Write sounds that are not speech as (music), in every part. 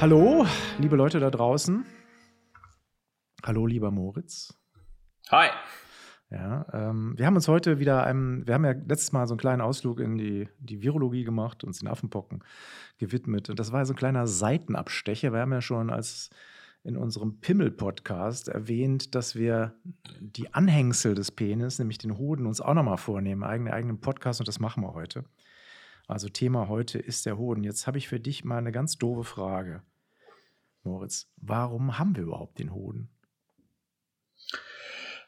Hallo, liebe Leute da draußen. Hallo, lieber Moritz. Hi. Ja, ähm, wir haben uns heute wieder einem, wir haben ja letztes Mal so einen kleinen Ausflug in die, die Virologie gemacht, uns den Affenpocken gewidmet. Und das war so ein kleiner Seitenabstecher. Wir haben ja schon als in unserem Pimmel-Podcast erwähnt, dass wir die Anhängsel des Penis, nämlich den Hoden, uns auch nochmal vornehmen, eigenen eigenen Podcast und das machen wir heute. Also Thema heute ist der Hoden. Jetzt habe ich für dich mal eine ganz doofe Frage, Moritz. Warum haben wir überhaupt den Hoden?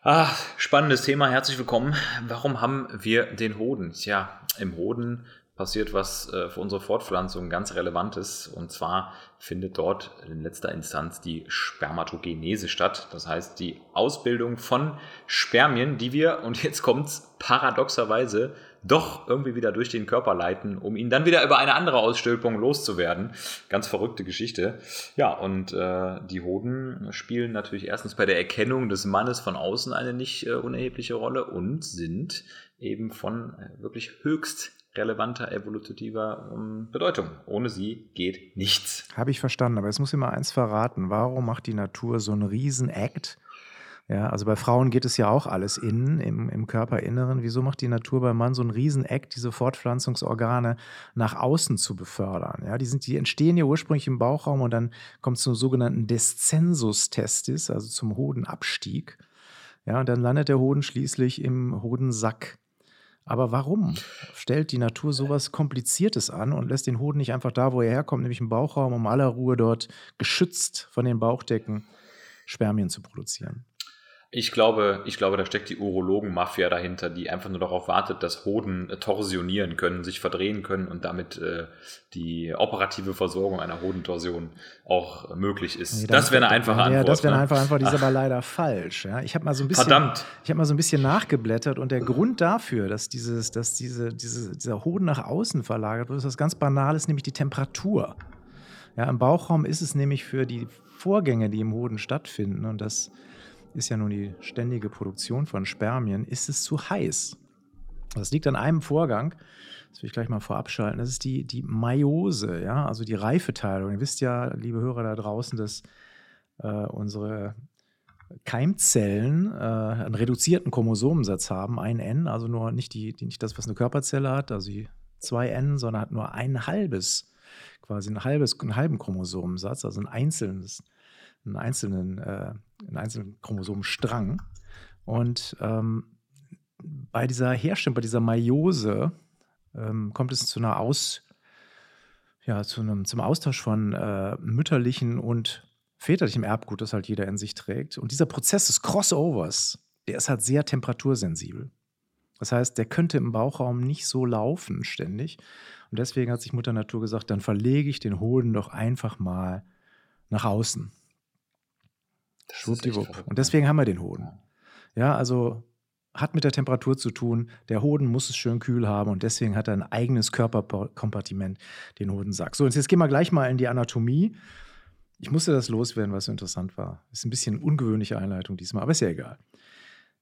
Ah, spannendes Thema. Herzlich willkommen. Warum haben wir den Hoden? Tja, im Hoden passiert was äh, für unsere Fortpflanzung ganz Relevantes. Und zwar findet dort in letzter Instanz die Spermatogenese statt. Das heißt, die Ausbildung von Spermien, die wir, und jetzt kommt's paradoxerweise, doch irgendwie wieder durch den Körper leiten, um ihn dann wieder über eine andere Ausstülpung loszuwerden. Ganz verrückte Geschichte. Ja, und äh, die Hoden spielen natürlich erstens bei der Erkennung des Mannes von außen eine nicht äh, unerhebliche Rolle und sind eben von äh, wirklich höchst relevanter evolutiver ähm, Bedeutung. Ohne sie geht nichts. Habe ich verstanden, aber jetzt muss ich mal eins verraten. Warum macht die Natur so einen riesen Act? Ja, also bei Frauen geht es ja auch alles innen, im, im Körperinneren. Wieso macht die Natur beim Mann so einen riesen Act, diese Fortpflanzungsorgane nach außen zu befördern? Ja, die, sind, die entstehen ja ursprünglich im Bauchraum und dann kommt es zum sogenannten Descensus testis, also zum Hodenabstieg. Ja, und dann landet der Hoden schließlich im Hodensack. Aber warum stellt die Natur sowas Kompliziertes an und lässt den Hoden nicht einfach da, wo er herkommt, nämlich im Bauchraum, um aller Ruhe dort geschützt von den Bauchdecken Spermien zu produzieren? Ich glaube, ich glaube, da steckt die Urologen-Mafia dahinter, die einfach nur darauf wartet, dass Hoden äh, torsionieren können, sich verdrehen können und damit äh, die operative Versorgung einer Hodentorsion auch möglich ist. Nee, das, wäre eine einfache ja, Antwort. Das wäre eine ne? einfache Antwort, die ist aber leider falsch. Ja? Ich habe mal so ein bisschen, Verdammt. ich habe mal so ein bisschen nachgeblättert und der Grund dafür, dass dieses, dass diese, diese, dieser Hoden nach außen verlagert wird, ist was ganz Banales, nämlich die Temperatur. Ja, Im Bauchraum ist es nämlich für die Vorgänge, die im Hoden stattfinden und das ist ja nun die ständige Produktion von Spermien, ist es zu heiß. Das liegt an einem Vorgang, das will ich gleich mal vorab schalten, das ist die, die Meiose, ja, also die Reifeteilung. Ihr wisst ja, liebe Hörer da draußen, dass äh, unsere Keimzellen äh, einen reduzierten Chromosomensatz haben, ein N, also nur nicht, die, nicht das, was eine Körperzelle hat, also die zwei N, sondern hat nur ein halbes, quasi ein halbes, einen halben Chromosomensatz, also ein einzelnes einen einzelnen, äh, einen einzelnen Chromosomenstrang. Und ähm, bei dieser Herstellung, bei dieser Meiose ähm, kommt es zu einer Aus, ja, zu einem, zum Austausch von äh, mütterlichen und väterlichem Erbgut, das halt jeder in sich trägt. Und dieser Prozess des Crossovers, der ist halt sehr temperatursensibel. Das heißt, der könnte im Bauchraum nicht so laufen ständig. Und deswegen hat sich Mutter Natur gesagt, dann verlege ich den Hoden doch einfach mal nach außen. Schwuppdiwupp. Und deswegen haben wir den Hoden. Ja, also hat mit der Temperatur zu tun. Der Hoden muss es schön kühl haben und deswegen hat er ein eigenes Körperkompartiment, den Hodensack. So, und jetzt gehen wir gleich mal in die Anatomie. Ich musste das loswerden, was so interessant war. Ist ein bisschen eine ungewöhnliche Einleitung diesmal, aber ist ja egal.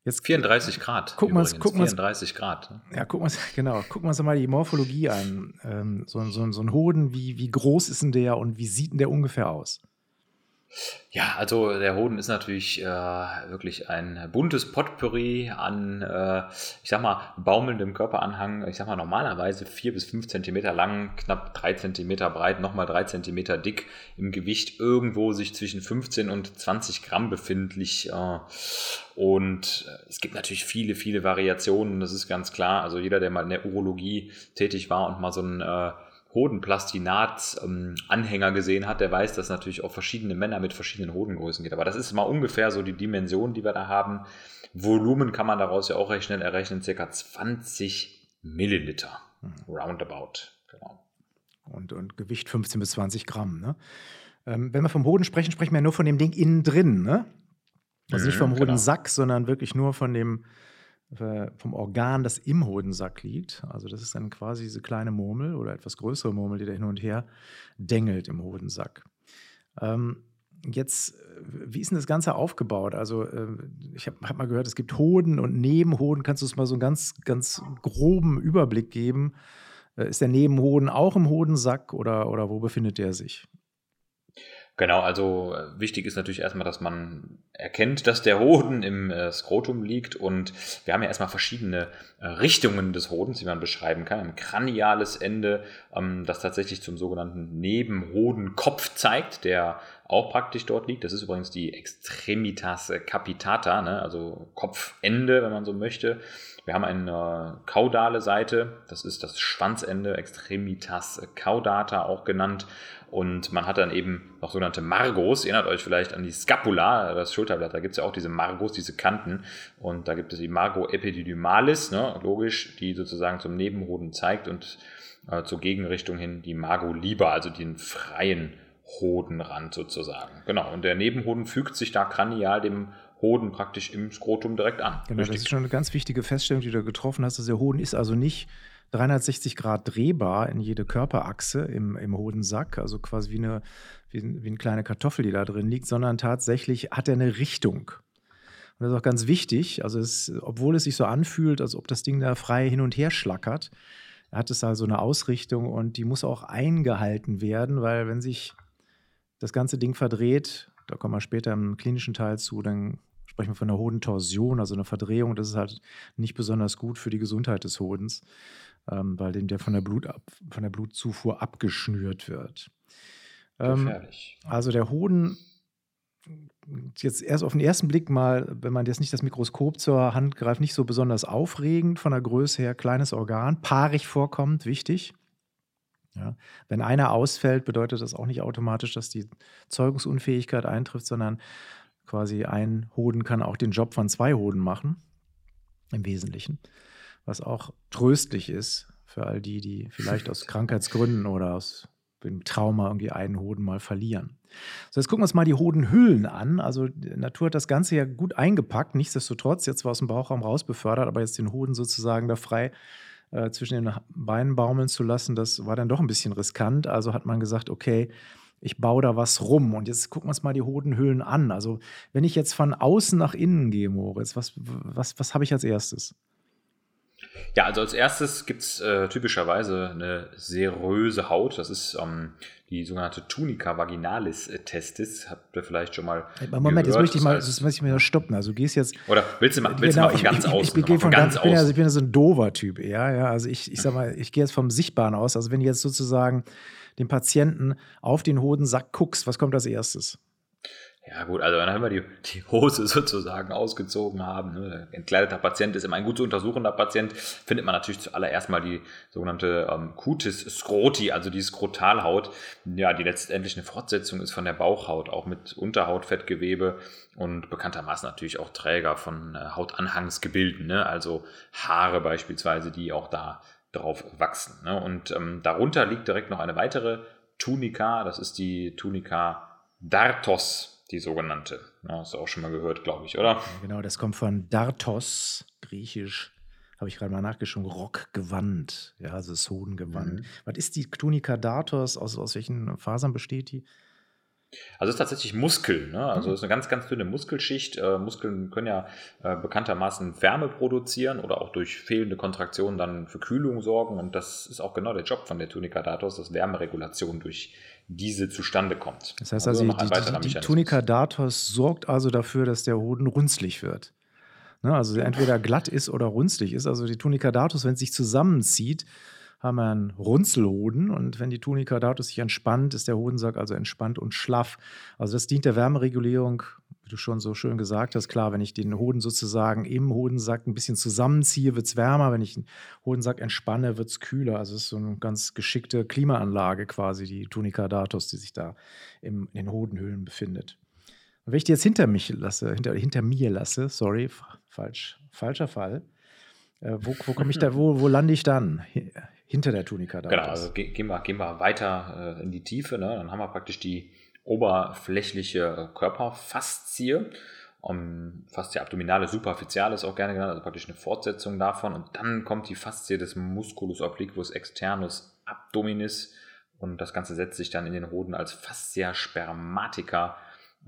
Jetzt 34 Grad. Gucken wir uns, gucken 34 Grad. Ne? Ja, gucken wir (laughs) genau. Gucken wir uns mal die Morphologie an. Ähm, so, so, so ein Hoden, wie, wie groß ist denn der und wie sieht denn der ungefähr aus? Ja, also der Hoden ist natürlich äh, wirklich ein buntes Potpourri an, äh, ich sag mal, baumelndem Körperanhang. Ich sag mal, normalerweise vier bis fünf Zentimeter lang, knapp drei Zentimeter breit, nochmal drei Zentimeter dick, im Gewicht irgendwo sich zwischen 15 und 20 Gramm befindlich. Äh, und es gibt natürlich viele, viele Variationen, das ist ganz klar. Also jeder, der mal in der Urologie tätig war und mal so ein äh, Hodenplastinat-Anhänger ähm, gesehen hat, der weiß, dass natürlich auch verschiedene Männer mit verschiedenen Hodengrößen geht. Aber das ist mal ungefähr so die Dimension, die wir da haben. Volumen kann man daraus ja auch recht schnell errechnen, circa 20 Milliliter. Mhm. Roundabout. Genau. Und, und Gewicht 15 bis 20 Gramm. Ne? Ähm, wenn wir vom Hoden sprechen, sprechen wir ja nur von dem Ding innen drin. Ne? Also nicht mhm, vom genau. Hodensack, sondern wirklich nur von dem vom Organ, das im Hodensack liegt. Also das ist dann quasi diese kleine Murmel oder etwas größere Murmel, die da hin und her dengelt im Hodensack. Ähm, jetzt, äh, wie ist denn das Ganze aufgebaut? Also äh, ich habe hab mal gehört, es gibt Hoden und Nebenhoden. Kannst du uns mal so einen ganz, ganz groben Überblick geben? Äh, ist der Nebenhoden auch im Hodensack oder, oder wo befindet der sich? Genau, also äh, wichtig ist natürlich erstmal, dass man erkennt, dass der Hoden im äh, Skrotum liegt und wir haben ja erstmal verschiedene äh, Richtungen des Hodens, die man beschreiben kann. Ein kraniales Ende, ähm, das tatsächlich zum sogenannten Nebenhodenkopf zeigt, der auch praktisch dort liegt. Das ist übrigens die Extremitas capitata, ne? also Kopfende, wenn man so möchte. Wir haben eine kaudale Seite, das ist das Schwanzende, Extremitas caudata auch genannt. Und man hat dann eben noch sogenannte Margos. Erinnert euch vielleicht an die Scapula, das Schulterblatt. Da gibt es ja auch diese Margos, diese Kanten. Und da gibt es die Margo epididymalis, ne, logisch, die sozusagen zum Nebenhoden zeigt und äh, zur Gegenrichtung hin die Margo liber, also den freien Hodenrand sozusagen. Genau. Und der Nebenhoden fügt sich da kranial dem Hoden praktisch im Skrotum direkt an. Genau, Richtig. das ist schon eine ganz wichtige Feststellung, die du getroffen hast. Dass der Hoden ist also nicht 360 Grad drehbar in jede Körperachse im, im Hodensack, also quasi wie eine, wie, wie eine kleine Kartoffel, die da drin liegt, sondern tatsächlich hat er eine Richtung. Und das ist auch ganz wichtig, also es, obwohl es sich so anfühlt, als ob das Ding da frei hin und her schlackert, hat es also eine Ausrichtung und die muss auch eingehalten werden, weil wenn sich das ganze Ding verdreht, da kommen wir später im klinischen Teil zu, dann sprechen wir von einer Hodentorsion, also einer Verdrehung. Das ist halt nicht besonders gut für die Gesundheit des Hodens ähm, weil dem der von der, Blut ab, von der Blutzufuhr abgeschnürt wird. Ähm, also der Hoden, jetzt erst auf den ersten Blick mal, wenn man jetzt nicht das Mikroskop zur Hand greift, nicht so besonders aufregend von der Größe her, kleines Organ, paarig vorkommt, wichtig. Ja. Wenn einer ausfällt, bedeutet das auch nicht automatisch, dass die Zeugungsunfähigkeit eintrifft, sondern quasi ein Hoden kann auch den Job von zwei Hoden machen, im Wesentlichen was auch tröstlich ist für all die, die vielleicht aus (laughs) Krankheitsgründen oder aus dem Trauma irgendwie einen Hoden mal verlieren. So, jetzt gucken wir uns mal die Hodenhüllen an. Also die Natur hat das Ganze ja gut eingepackt, nichtsdestotrotz, jetzt war aus dem Bauchraum raus befördert, aber jetzt den Hoden sozusagen da frei äh, zwischen den Beinen baumeln zu lassen, das war dann doch ein bisschen riskant. Also hat man gesagt, okay, ich baue da was rum. Und jetzt gucken wir uns mal die Hodenhüllen an. Also wenn ich jetzt von außen nach innen gehe, Moritz, was, was, was habe ich als erstes? Ja, also als erstes gibt es äh, typischerweise eine seröse Haut. Das ist ähm, die sogenannte Tunica vaginalis testis. Habt ihr vielleicht schon mal. Moment, gehört. jetzt möchte ich mal, das möchte ich mal stoppen. Also du gehst jetzt. Oder willst du mal, willst genau, du mal von ganz ich, aus? Ich, ich, ich, von ganz, ich bin, ja, ich bin ja so ein dover Typ eher. Ja, also ich, ich sag mal, ich gehe jetzt vom Sichtbaren aus. Also wenn du jetzt sozusagen den Patienten auf den Hodensack guckst, was kommt als erstes? Ja gut, also wenn wir die, die Hose sozusagen ausgezogen haben, ne, entkleideter Patient ist immer ein gut zu untersuchender Patient, findet man natürlich zuallererst mal die sogenannte ähm, Cutis scroti, also die Skrotalhaut, ja, die letztendlich eine Fortsetzung ist von der Bauchhaut, auch mit Unterhautfettgewebe und bekanntermaßen natürlich auch Träger von äh, Hautanhangsgebilden, ne, also Haare beispielsweise, die auch da drauf wachsen. Ne, und ähm, darunter liegt direkt noch eine weitere Tunika, das ist die Tunika Dartos die sogenannte. Ja, hast du auch schon mal gehört, glaube ich, oder? Ja, genau, das kommt von Dartos, griechisch. Habe ich gerade mal nachgeschaut, Rockgewand, ja, also das Hodengewand. Mhm. Was ist die Tunica Dartos? Aus, aus welchen Fasern besteht die? Also es ist tatsächlich Muskel, ne? also mhm. es ist eine ganz, ganz dünne Muskelschicht. Äh, Muskeln können ja äh, bekanntermaßen Wärme produzieren oder auch durch fehlende Kontraktion dann für Kühlung sorgen und das ist auch genau der Job von der Tunica Datos, dass Wärmeregulation durch diese zustande kommt. Das heißt also, also die, die, die Tunica Datos sorgt also dafür, dass der Hoden runzlig wird. Ne? Also entweder glatt ist oder runzlig ist. Also die Tunica Datos, wenn es sich zusammenzieht, haben wir einen Runzelhoden und wenn die Tunica datus sich entspannt, ist der Hodensack also entspannt und schlaff. Also das dient der Wärmeregulierung, wie du schon so schön gesagt hast. Klar, wenn ich den Hoden sozusagen im Hodensack ein bisschen zusammenziehe, wird es wärmer. Wenn ich den Hodensack entspanne, wird es kühler. Also es ist so eine ganz geschickte Klimaanlage quasi, die Tunica datus, die sich da im, in den Hodenhöhlen befindet. Und wenn ich die jetzt hinter mich lasse, hinter, hinter mir lasse, sorry, falsch, falscher Fall, äh, wo, wo komme ich da, wo, wo lande ich dann? hinter der Tunika da Genau, also gehen wir, gehen wir weiter äh, in die Tiefe. Ne? Dann haben wir praktisch die oberflächliche Körperfaszie. Um, Faszie abdominale superficialis auch gerne genannt, also praktisch eine Fortsetzung davon. Und dann kommt die Faszie des Musculus obliquus externus abdominis. Und das Ganze setzt sich dann in den Hoden als Fascia spermatica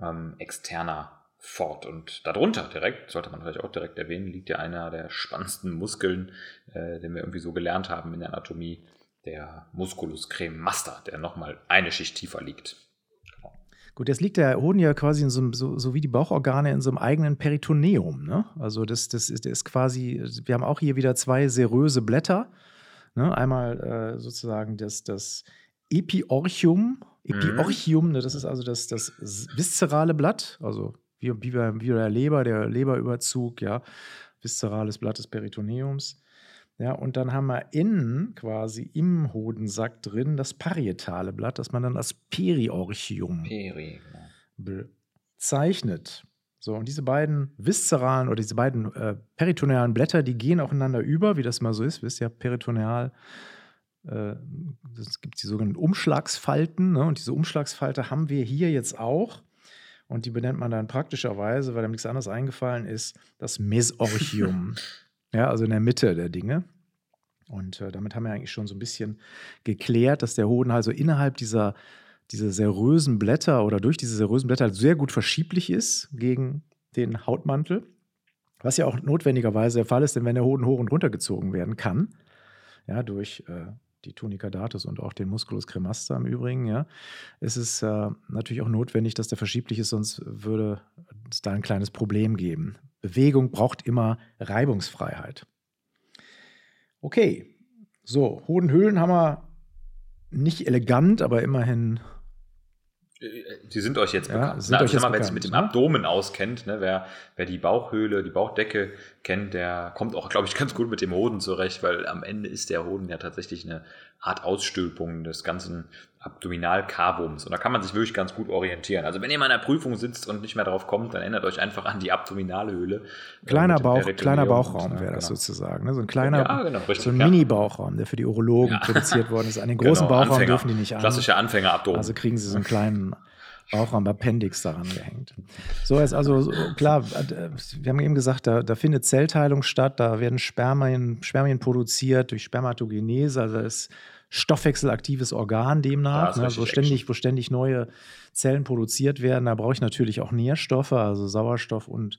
ähm, externa fort. Und darunter direkt, sollte man vielleicht auch direkt erwähnen, liegt ja einer der spannendsten Muskeln, äh, den wir irgendwie so gelernt haben in der Anatomie, der Musculus cremaster, der nochmal eine Schicht tiefer liegt. Genau. Gut, jetzt liegt der Hoden ja quasi in so, einem, so, so wie die Bauchorgane in so einem eigenen Peritoneum. Ne? Also das, das, ist, ist quasi, wir haben auch hier wieder zwei seröse Blätter. Ne? Einmal äh, sozusagen das, das Epiorchium. Epiorchium, mhm. das ist also das, das viszerale Blatt, also wie, wie, bei, wie bei der Leber, der Leberüberzug, ja, viszerales Blatt des Peritoneums. Ja, und dann haben wir innen quasi im Hodensack drin das parietale Blatt, das man dann als Periorchium Peri, genau. bezeichnet. So, und diese beiden viszeralen oder diese beiden äh, peritonealen Blätter, die gehen aufeinander über, wie das mal so ist. Wisst ihr, peritoneal, äh, es gibt die sogenannten Umschlagsfalten. Ne? Und diese Umschlagsfalte haben wir hier jetzt auch. Und die benennt man dann praktischerweise, weil einem nichts anderes eingefallen ist, das Mesorchium. (laughs) Ja, also in der Mitte der Dinge. Und äh, damit haben wir eigentlich schon so ein bisschen geklärt, dass der Hoden also innerhalb dieser, dieser serösen Blätter oder durch diese serösen Blätter sehr gut verschieblich ist gegen den Hautmantel. Was ja auch notwendigerweise der Fall ist, denn wenn der Hoden hoch und runter gezogen werden kann, ja, durch äh, die Tunica datus und auch den Musculus cremaster im Übrigen, ja, ist es äh, natürlich auch notwendig, dass der verschieblich ist, sonst würde es da ein kleines Problem geben. Bewegung braucht immer Reibungsfreiheit. Okay, so, Hodenhöhlen haben wir nicht elegant, aber immerhin die sind euch jetzt bekannt. Ja, sind also euch jetzt mal, wer sich mit dem ne? Abdomen auskennt, ne, wer, wer die Bauchhöhle, die Bauchdecke kennt, der kommt auch, glaube ich, (laughs) ganz gut mit dem Hoden zurecht, weil am Ende ist der Hoden ja tatsächlich eine Art Ausstülpung des ganzen Abdominalkavums. Und da kann man sich wirklich ganz gut orientieren. Also wenn ihr mal in einer Prüfung sitzt und nicht mehr drauf kommt, dann erinnert euch einfach an die Abdominalhöhle. Äh, kleiner Bauch, kleiner Bauchraum wäre das genau. sozusagen. Ne? So ein kleiner, ja, genau, richtig, so ein ja. Mini-Bauchraum, der für die Urologen ja. (laughs) produziert worden ist. An den großen genau, Bauchraum Anfänger. dürfen die nicht an. Klassischer Anfängerabdomen. Also kriegen sie so einen kleinen Bauchraum Appendix daran gehängt. So ist also klar, wir haben eben gesagt, da, da findet Zellteilung statt, da werden Spermien, Spermien produziert durch Spermatogenese, also das ist stoffwechselaktives Organ demnach, ja, ne, wo, ständig, wo ständig neue Zellen produziert werden. Da brauche ich natürlich auch Nährstoffe, also Sauerstoff und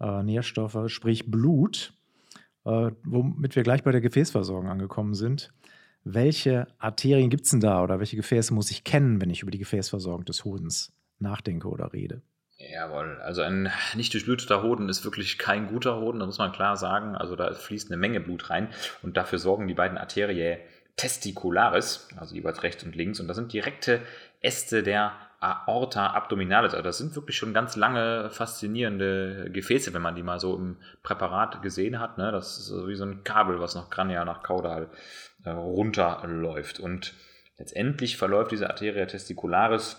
äh, Nährstoffe, sprich Blut, äh, womit wir gleich bei der Gefäßversorgung angekommen sind. Welche Arterien gibt es denn da oder welche Gefäße muss ich kennen, wenn ich über die Gefäßversorgung des Hodens nachdenke oder rede? Jawohl, also ein nicht durchbluteter Hoden ist wirklich kein guter Hoden, das muss man klar sagen. Also da fließt eine Menge Blut rein und dafür sorgen die beiden Arterien testicularis, also jeweils rechts und links. Und das sind direkte Äste der Aorta abdominalis. Also das sind wirklich schon ganz lange faszinierende Gefäße, wenn man die mal so im Präparat gesehen hat. Ne? Das ist so wie so ein Kabel, was noch Krania nach Kaudal äh, runterläuft. Und letztendlich verläuft diese Arteria testicularis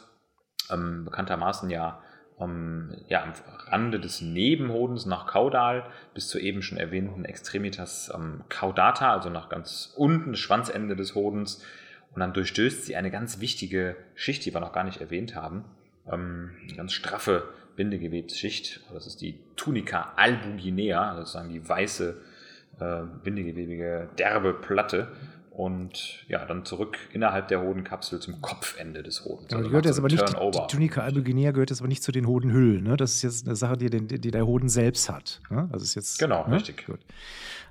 ähm, bekanntermaßen ja um, ja, am Rande des Nebenhodens nach Caudal bis zur eben schon erwähnten Extremitas um, caudata, also nach ganz unten, das Schwanzende des Hodens. Und dann durchstößt sie eine ganz wichtige Schicht, die wir noch gar nicht erwähnt haben. Ähm, eine ganz straffe Bindegewebsschicht. Das ist die Tunica albuginea, sozusagen die weiße äh, bindegewebige derbe Platte und ja, dann zurück innerhalb der Hodenkapsel zum Kopfende des Hodens. Ja, also gehört jetzt aber nicht, die, die Tunica albuginea gehört jetzt aber nicht zu den Hodenhüllen. Ne? Das ist jetzt eine Sache, die, die, die der Hoden selbst hat. Ne? Also ist jetzt, genau, ne? richtig. Gut.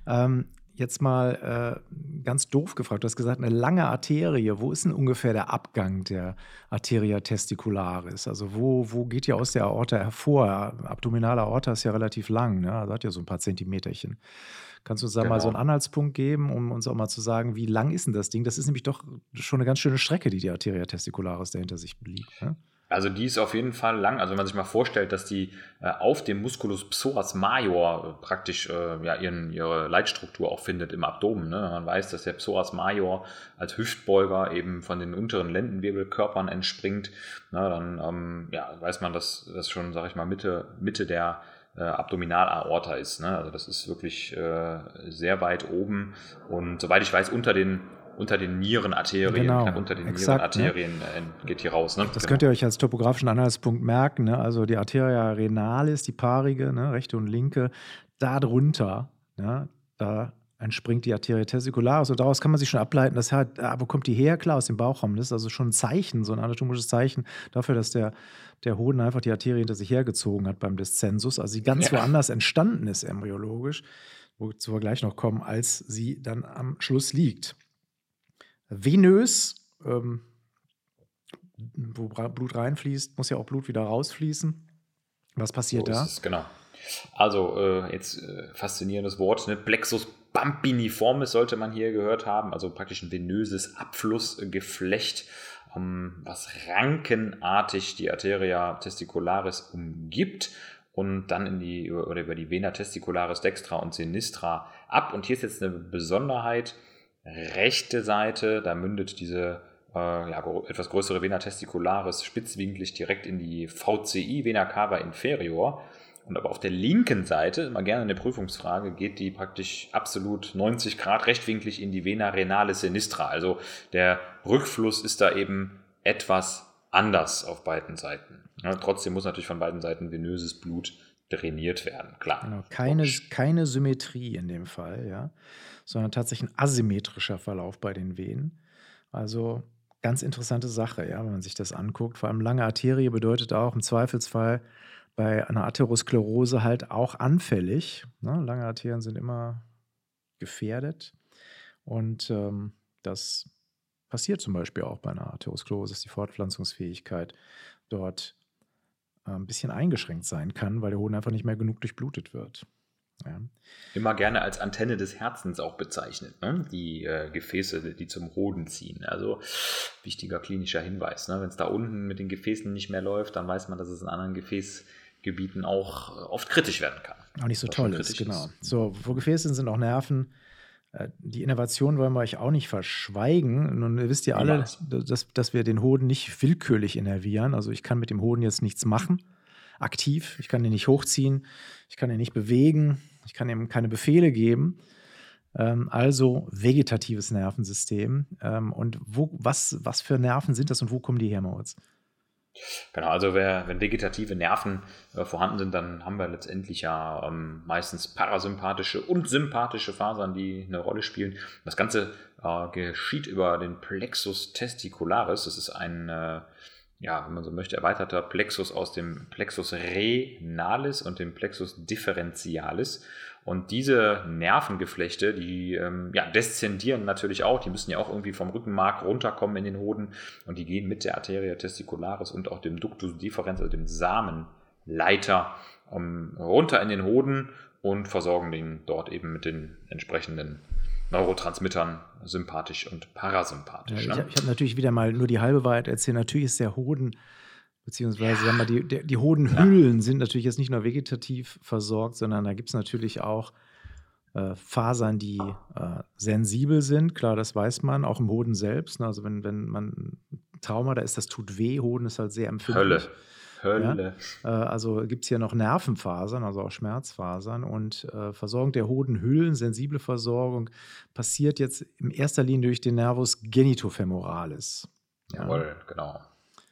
Ähm, jetzt mal äh, ganz doof gefragt. Du hast gesagt, eine lange Arterie. Wo ist denn ungefähr der Abgang der Arteria testicularis? Also wo, wo geht die aus der Aorta hervor? Abdominale Aorta ist ja relativ lang. Ne? Also hat ja so ein paar Zentimeterchen. Kannst du uns da genau. mal so einen genau. Anhaltspunkt geben, um uns auch mal zu sagen, wie lang ist denn das Ding? Das ist nämlich doch schon eine ganz schöne Strecke, die die Arteria testicularis dahinter sich liegt. Ne? Also die ist auf jeden Fall lang. Also wenn man sich mal vorstellt, dass die äh, auf dem Musculus psoas major äh, praktisch äh, ja, ihren, ihre Leitstruktur auch findet im Abdomen. Ne? Man weiß, dass der psoas major als Hüftbeuger eben von den unteren Lendenwirbelkörpern entspringt. Na, dann ähm, ja, weiß man, dass das schon, sag ich mal, Mitte, Mitte der äh, Abdominalaorta ist. Ne? Also das ist wirklich äh, sehr weit oben und soweit ich weiß, unter den unter den Nierenarterien, genau, unter den exakt, Nierenarterien ne? Geht hier raus. Ne? Das genau. könnt ihr euch als topografischen Anhaltspunkt merken. Ne? Also die Arteria renalis, die paarige, ne? rechte und linke, darunter, ne? da entspringt die Arteria testicularis. Und daraus kann man sich schon ableiten, dass halt, ah, wo kommt die her? Klar, aus dem Bauchraum. Das ist also schon ein Zeichen, so ein anatomisches Zeichen dafür, dass der, der Hoden einfach die Arterie hinter sich hergezogen hat beim Descensus. Also sie ganz ja. woanders entstanden ist embryologisch, wozu wir gleich noch kommen, als sie dann am Schluss liegt. Venös, ähm, wo Blut reinfließt, muss ja auch Blut wieder rausfließen. Was passiert so da? Es, genau. Also äh, jetzt äh, faszinierendes Wort, ne? Plexus bambiniformis sollte man hier gehört haben, also praktisch ein venöses Abflussgeflecht, ähm, was rankenartig die Arteria testicularis umgibt und dann in die oder über die Vena testicularis dextra und sinistra ab. Und hier ist jetzt eine Besonderheit: rechte Seite, da mündet diese äh, ja, etwas größere Vena testicularis spitzwinklig direkt in die VCI, Vena cava inferior. Und aber auf der linken Seite, immer gerne eine Prüfungsfrage, geht die praktisch absolut 90 Grad rechtwinklig in die Vena renale sinistra. Also der Rückfluss ist da eben etwas anders auf beiden Seiten. Ja, trotzdem muss natürlich von beiden Seiten venöses Blut trainiert werden, klar. Genau, keine, keine Symmetrie in dem Fall, ja, sondern tatsächlich ein asymmetrischer Verlauf bei den Venen. Also ganz interessante Sache, ja, wenn man sich das anguckt. Vor allem lange Arterie bedeutet auch im Zweifelsfall bei einer Atherosklerose halt auch anfällig. Ne? Lange Arterien sind immer gefährdet. Und ähm, das passiert zum Beispiel auch bei einer Atherosklerose, dass die Fortpflanzungsfähigkeit dort äh, ein bisschen eingeschränkt sein kann, weil der Hoden einfach nicht mehr genug durchblutet wird. Ja. Immer gerne als Antenne des Herzens auch bezeichnet, ne? die äh, Gefäße, die zum Hoden ziehen. Also wichtiger klinischer Hinweis. Ne? Wenn es da unten mit den Gefäßen nicht mehr läuft, dann weiß man, dass es in anderen Gefäßgebieten auch äh, oft kritisch werden kann. Auch nicht so toll ist, genau. Ist. So, wo Gefäße sind, sind auch Nerven. Äh, die Innovation wollen wir euch auch nicht verschweigen. Nun wisst ihr alle, dass, dass wir den Hoden nicht willkürlich innervieren. Also ich kann mit dem Hoden jetzt nichts machen, aktiv. Ich kann ihn nicht hochziehen, ich kann ihn nicht bewegen, ich kann ihm keine Befehle geben. Ähm, also vegetatives Nervensystem. Ähm, und wo, was, was für Nerven sind das und wo kommen die her, Moritz? Genau, also wer, wenn vegetative Nerven äh, vorhanden sind, dann haben wir letztendlich ja ähm, meistens parasympathische und sympathische Fasern, die eine Rolle spielen. Das Ganze äh, geschieht über den Plexus testicularis. Das ist ein, äh, ja, wenn man so möchte, erweiterter Plexus aus dem Plexus renalis und dem Plexus differentialis. Und diese Nervengeflechte, die ähm, ja, deszendieren natürlich auch, die müssen ja auch irgendwie vom Rückenmark runterkommen in den Hoden und die gehen mit der Arteria testicularis und auch dem Ductus deferens, also dem Samenleiter, ähm, runter in den Hoden und versorgen den dort eben mit den entsprechenden Neurotransmittern sympathisch und parasympathisch. Ja, ich, ne? ich habe natürlich wieder mal nur die halbe Wahrheit erzählt. Natürlich ist der Hoden Beziehungsweise ja. die, die, die Hodenhüllen ja. sind natürlich jetzt nicht nur vegetativ versorgt, sondern da gibt es natürlich auch äh, Fasern, die äh, sensibel sind. Klar, das weiß man, auch im Hoden selbst. Ne? Also wenn, wenn man Trauma, da ist das tut weh, Hoden ist halt sehr empfindlich. Hölle. Hölle. Ja? Äh, also gibt es hier noch Nervenfasern, also auch Schmerzfasern. Und äh, Versorgung der Hodenhüllen, sensible Versorgung, passiert jetzt in erster Linie durch den Nervus genitofemoralis. Jawohl, genau.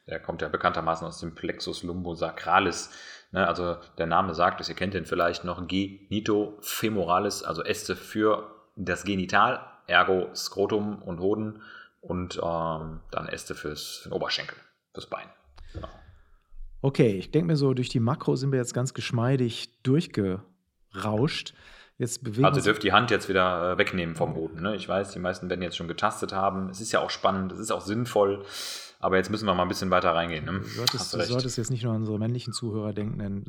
Der kommt ja bekanntermaßen aus dem Plexus lumbosacralis. Ne, also der Name sagt es, ihr kennt den vielleicht noch, genitofemoralis, also Äste für das Genital, ergo Skrotum und Hoden und ähm, dann Äste fürs, für den Oberschenkel, fürs Bein. Genau. Okay, ich denke mir so, durch die Makro sind wir jetzt ganz geschmeidig durchgerauscht. Jetzt bewegen also ihr dürft die Hand jetzt wieder äh, wegnehmen vom Hoden. Ne? Ich weiß, die meisten werden jetzt schon getastet haben. Es ist ja auch spannend, es ist auch sinnvoll. Aber jetzt müssen wir mal ein bisschen weiter reingehen. Ne? Du, solltest, du solltest jetzt nicht nur an unsere männlichen Zuhörer denken, denn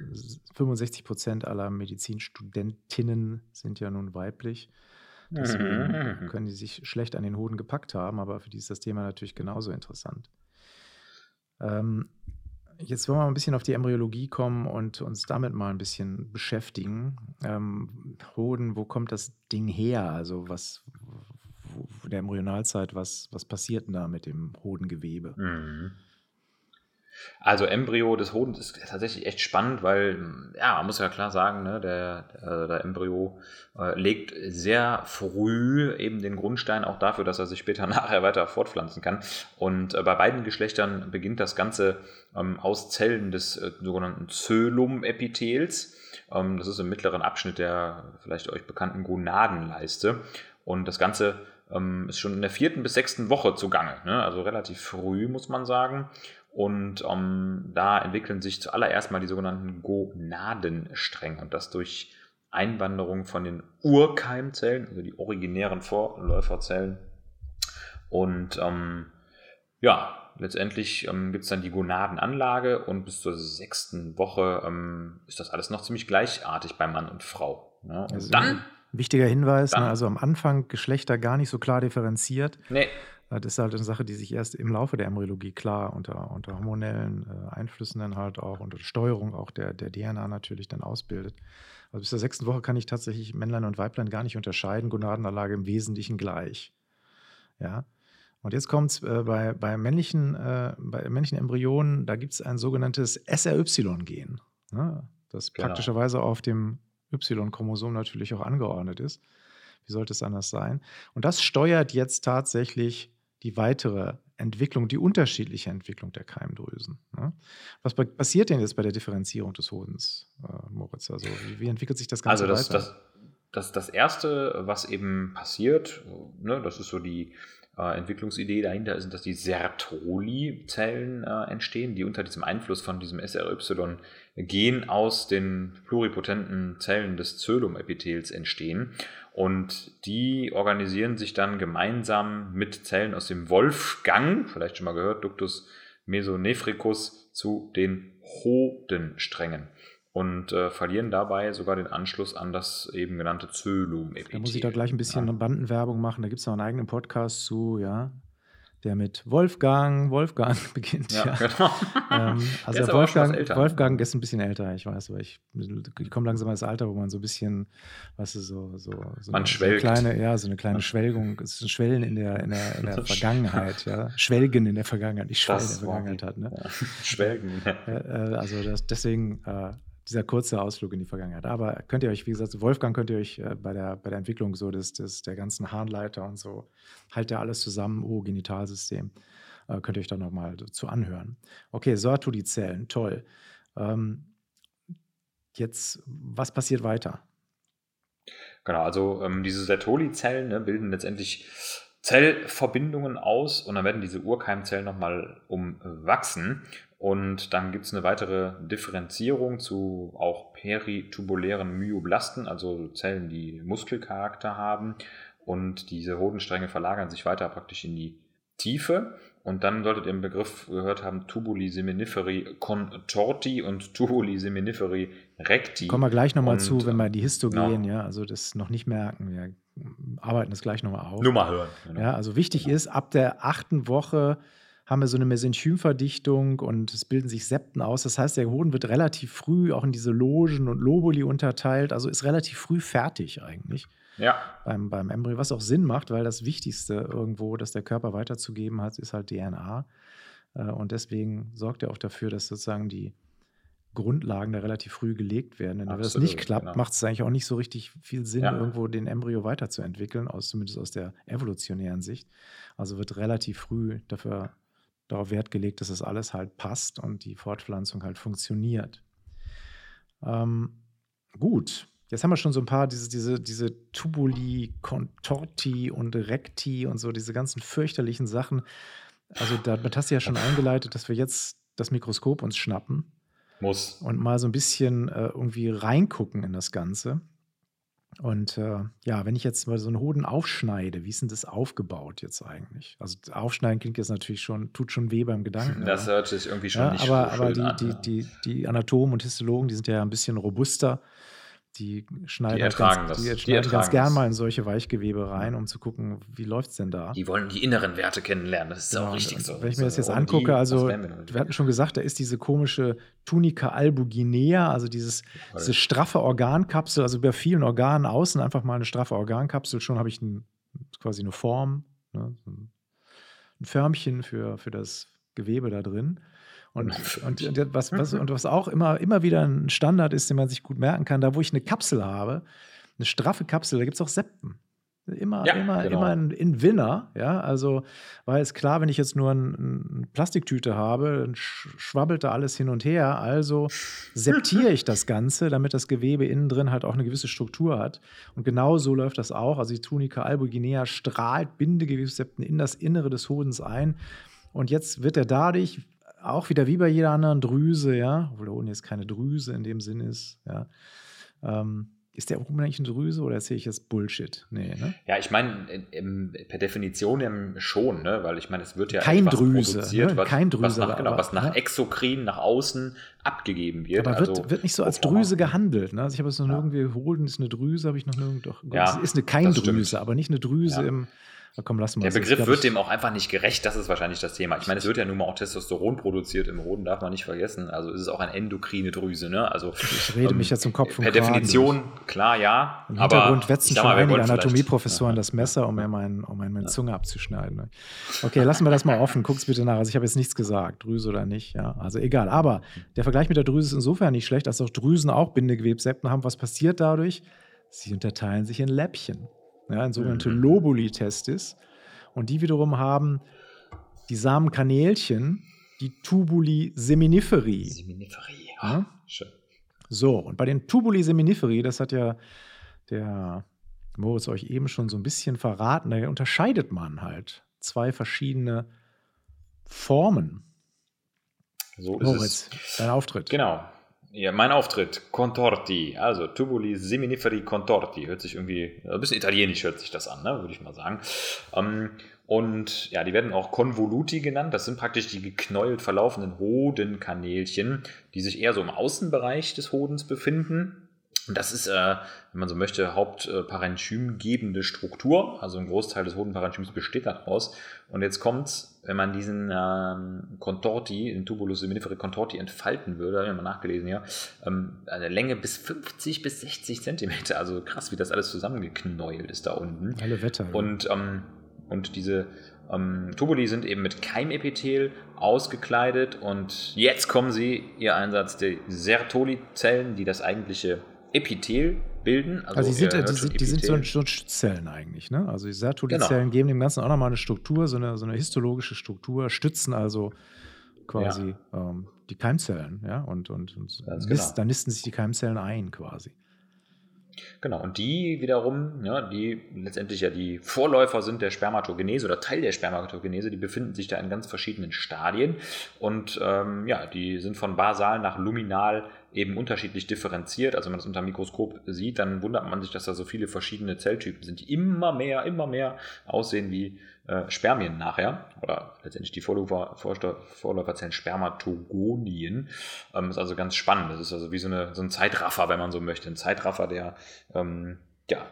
65 Prozent aller Medizinstudentinnen sind ja nun weiblich. Deswegen mhm. können die sich schlecht an den Hoden gepackt haben, aber für die ist das Thema natürlich genauso interessant. Ähm, jetzt wollen wir mal ein bisschen auf die Embryologie kommen und uns damit mal ein bisschen beschäftigen. Ähm, Hoden, wo kommt das Ding her? Also was, der Embryonalzeit, was, was passiert denn da mit dem Hodengewebe? Mhm. Also Embryo des Hodens ist tatsächlich echt spannend, weil, ja, man muss ja klar sagen, ne, der, der, der Embryo äh, legt sehr früh eben den Grundstein auch dafür, dass er sich später (laughs) nachher weiter fortpflanzen kann. Und äh, bei beiden Geschlechtern beginnt das Ganze ähm, aus Zellen des äh, sogenannten Zölum-Epithels. Ähm, das ist im mittleren Abschnitt der vielleicht euch bekannten Gonadenleiste. Und das Ganze ähm, ist schon in der vierten bis sechsten Woche zugange, ne? also relativ früh, muss man sagen. Und ähm, da entwickeln sich zuallererst mal die sogenannten Gonadenstränge und das durch Einwanderung von den Urkeimzellen, also die originären Vorläuferzellen. Und ähm, ja, letztendlich ähm, gibt es dann die Gonadenanlage und bis zur sechsten Woche ähm, ist das alles noch ziemlich gleichartig bei Mann und Frau. Ne? Und Also, dann, Wichtiger Hinweis, Dann- ne, also am Anfang Geschlechter gar nicht so klar differenziert. nee, Das ist halt eine Sache, die sich erst im Laufe der Embryologie klar unter, unter hormonellen äh, Einflüssen dann halt auch, unter Steuerung auch der, der DNA natürlich dann ausbildet. Also bis zur sechsten Woche kann ich tatsächlich Männlein und Weiblein gar nicht unterscheiden, Gonadenanlage im Wesentlichen gleich. Ja. Und jetzt kommt es äh, bei, bei, männlichen, äh, bei männlichen Embryonen, da gibt es ein sogenanntes SRY-Gen, ne, das Genau. praktischerweise auf dem Y-Chromosom natürlich auch angeordnet ist. Wie sollte es anders sein? Und das steuert jetzt tatsächlich die weitere Entwicklung, die unterschiedliche Entwicklung der Keimdrüsen. Ne? Was pa- passiert denn jetzt bei der Differenzierung des Hodens, äh, Moritz? Also wie, wie entwickelt sich das Ganze Also das, weiter? das, das, das Erste, was eben passiert, ne, das ist so die äh, Entwicklungsidee dahinter, ist, dass die Sertoli-Zellen äh, entstehen, die unter diesem Einfluss von diesem SRY-Gen aus den pluripotenten Zellen des Zölum-Epithels entstehen. Und die organisieren sich dann gemeinsam mit Zellen aus dem Wolfgang, vielleicht schon mal gehört, Ductus mesonephrikus, zu den Hodensträngen und äh, verlieren dabei sogar den Anschluss an das eben genannte Zölum-Epithel. Da muss ich da gleich ein bisschen Ja. Bandenwerbung machen. Da gibt es noch einen eigenen Podcast zu, ja, der mit Wolfgang, Wolfgang (laughs) beginnt. Ja, Ja, genau. Ähm, (laughs) also ist Wolfgang. Wolfgang ist ein bisschen älter, ich weiß, aber ich, ich komme langsam ins Alter, wo man so ein bisschen, weißt du, so, so, so, Man eine, so eine kleine, ja, so eine kleine Schwelgung, es ist ein Schwellen in der, in der, in der (laughs) Vergangenheit, ja. Schwelgen in der Vergangenheit, nicht Schwellen in der Vergangenheit hat, ne? Ja. Schwelgen. Äh, äh, also das, deswegen äh, dieser kurze Ausflug in die Vergangenheit. Aber könnt ihr euch, wie gesagt, Wolfgang könnt ihr euch äh, bei, der, bei der Entwicklung so des, des, der ganzen Harnleiter und so, halt ja alles zusammen, oh, Genitalsystem, äh, könnt ihr euch da nochmal zu anhören. Okay, Sortu-die-Zellen, toll. Ähm, jetzt, was passiert weiter? Genau, also ähm, diese Sertoli-Zellen ne, bilden letztendlich Zellverbindungen aus und dann werden diese Urkeimzellen nochmal umwachsen und dann gibt es eine weitere Differenzierung zu auch peritubulären Myoblasten, also Zellen, die Muskelcharakter haben und diese Hodenstränge verlagern sich weiter praktisch in die Tiefe und dann solltet ihr den Begriff gehört haben, Tubuli seminiferi contorti und Tubuli seminiferi recti. Kommen wir gleich nochmal zu, wenn wir die Histo genau. gehen, ja, also das noch nicht merken. Wir arbeiten das gleich nochmal auf. Nummer hören. Genau. Ja, also wichtig ist, ab der achten Woche haben wir so eine Mesenchymverdichtung und es bilden sich Septen aus. Das heißt, der Hoden wird relativ früh auch in diese Logen und Lobuli unterteilt, also ist relativ früh fertig eigentlich Ja, beim, beim Embryo, was auch Sinn macht, weil das Wichtigste irgendwo, das der Körper weiterzugeben hat, ist halt DNA. Äh, Und deswegen sorgt er auch dafür, dass sozusagen die Grundlagen da relativ früh gelegt werden. Denn wenn das nicht klappt, genau. macht es eigentlich auch nicht so richtig viel Sinn, Ja. irgendwo den Embryo weiterzuentwickeln, aus, zumindest aus der evolutionären Sicht. Also wird relativ früh dafür, darauf Wert gelegt, dass das alles halt passt und die Fortpflanzung halt funktioniert. Ähm, gut, jetzt haben wir schon so ein paar, diese, diese, diese Tubuli, Contorti und Recti und so, diese ganzen fürchterlichen Sachen. Also damit hast du ja schon eingeleitet, dass wir jetzt das Mikroskop uns schnappen muss. und mal so ein bisschen äh, irgendwie reingucken in das Ganze. Und äh, ja, wenn ich jetzt mal so einen Hoden aufschneide, wie ist denn das aufgebaut jetzt eigentlich? Also aufschneiden klingt jetzt natürlich schon, tut schon weh beim Gedanken. (laughs) Das hört sich irgendwie schon ja, nicht aber, aber schön an. die, die, die, die Anatomen und Histologen, die sind ja ein bisschen robuster. Die schneiden, Die ertragen ganz, das. die Die schneiden ganz gern mal in solche Weichgewebe rein, um zu gucken, wie läuft es denn da. Die wollen die inneren Werte kennenlernen. Das ist Ja, auch richtig und so. Wenn ich mir das jetzt Ohne angucke, die, also wir hatten schon gesagt, da ist diese komische Tunica albuginea, also dieses, diese straffe Organkapsel, also bei vielen Organen außen einfach mal eine straffe Organkapsel, schon habe ich ein, quasi eine Form, ne, ein Förmchen für, für das Gewebe da drin. Und, Ein (laughs) und, und was, was, und was auch immer, immer wieder ein Standard ist, den man sich gut merken kann, da wo ich eine Kapsel habe, eine straffe Kapsel, da gibt es auch Septen. Immer, Ja, immer, genau. immer in, in Winner, ja. Also, weil es klar, wenn ich jetzt nur ein, eine Plastiktüte habe, dann sch- schwabbelt da alles hin und her. Also septiere ich das Ganze, damit das Gewebe innen drin halt auch eine gewisse Struktur hat. Und genau so läuft das auch. Also die Tunica albuginea strahlt Bindegewebssepten in das Innere des Hodens ein. Und jetzt wird er dadurch auch wieder wie bei jeder anderen Drüse, ja, obwohl der Hoden jetzt keine Drüse in dem Sinn ist, ja, ähm, ist der Rumen eigentlich eine Drüse oder erzähle ich jetzt Bullshit? Nee, ne? Ja, ich meine, per Definition schon, ne? weil ich meine, es wird ja kein Drüse, produziert, ne? was, kein Drüse, was nach, genau, was nach ne? Exokrin nach außen abgegeben wird. Aber wird, also, wird nicht so als Drüse gehandelt. Ne? Also ich habe es noch ja. irgendwie geholt, ist eine Drüse, habe ich noch nirgendwo. Ja, ist eine Keindrüse, aber nicht eine Drüse ja. im komm, lass mal. Der Begriff wird dem auch einfach nicht gerecht, das ist wahrscheinlich das Thema. Ich meine, es wird ja nun mal auch Testosteron produziert im Hoden, darf man nicht vergessen. Also ist es auch eine endokrine Drüse. Ne? Also, ich rede ähm, mich ja zum Kopf Per Definition, durch. klar, ja. Im Hintergrund wetzen schon mal, einige Anatomieprofessoren das Messer, um mir mein, um meine Zunge abzuschneiden. Ne? Okay, lassen wir das mal offen. Guck's bitte nach. Also ich habe jetzt nichts gesagt, Drüse oder nicht. Ja, also egal. Aber der Vergleich mit der Drüse ist insofern nicht schlecht, dass auch Drüsen auch Bindegewebsepten haben. Was passiert dadurch? Sie unterteilen sich in Läppchen. Ja, in sogenannte mhm. Lobuli-Testis. Und die wiederum haben die Samenkanälchen, die Tubuli seminiferi. Seminiferi, ja. ja. Schön. So, und bei den Tubuli seminiferi, das hat ja der Moritz euch eben schon so ein bisschen verraten, da unterscheidet man halt zwei verschiedene Formen. So ist Moritz, es. dein Auftritt. Genau. Ja, mein Auftritt, Contorti, also Tubuli Seminiferi Contorti, hört sich irgendwie, ein bisschen italienisch hört sich das an, ne, würde ich mal sagen. Ähm, und ja, die werden auch Convoluti genannt, das sind praktisch die geknäult verlaufenden Hodenkanälchen, die sich eher so im Außenbereich des Hodens befinden. Und das ist, äh, wenn man so möchte, hauptparenchymgebende Struktur. Also ein Großteil des Hodenparenchyms besteht daraus. Und jetzt kommt wenn man diesen ähm, Contorti, den Tubulus seminiferi Contorti entfalten würde, habe ich mal nachgelesen hier, ähm, eine Länge bis 50 bis 60 Zentimeter. Also krass, wie das alles zusammengeknäult ist da unten. Alle Wetter. Ja. Und, ähm, und diese ähm, Tubuli sind eben mit Keimepithel ausgekleidet und jetzt kommen sie, ihr Einsatz der Sertoli-Zellen, die das eigentliche Epithel bilden. Also, also die, sind, die, sind, die sind so, so Stützzellen eigentlich. Ne? Also die Sertoli-Zellen genau. geben dem Ganzen auch nochmal eine Struktur, so eine, so eine histologische Struktur, stützen also quasi ja. ähm, die Keimzellen. Ja? Und, und, und nist, genau. dann nisten sich die Keimzellen ein quasi. Genau, und die wiederum, ja, die letztendlich ja die Vorläufer sind der Spermatogenese oder Teil der Spermatogenese, die befinden sich da in ganz verschiedenen Stadien und ähm, ja, die sind von basal nach luminal eben unterschiedlich differenziert. Also wenn man das unter dem Mikroskop sieht, dann wundert man sich, dass da so viele verschiedene Zelltypen sind, die immer mehr, immer mehr aussehen wie äh, Spermien nachher. Oder letztendlich die Vorläufer, Vorläuferzellen Spermatogonien. Ähm, ist also ganz spannend. Das ist also wie so, eine, so ein Zeitraffer, wenn man so möchte. Ein Zeitraffer der ähm, ja,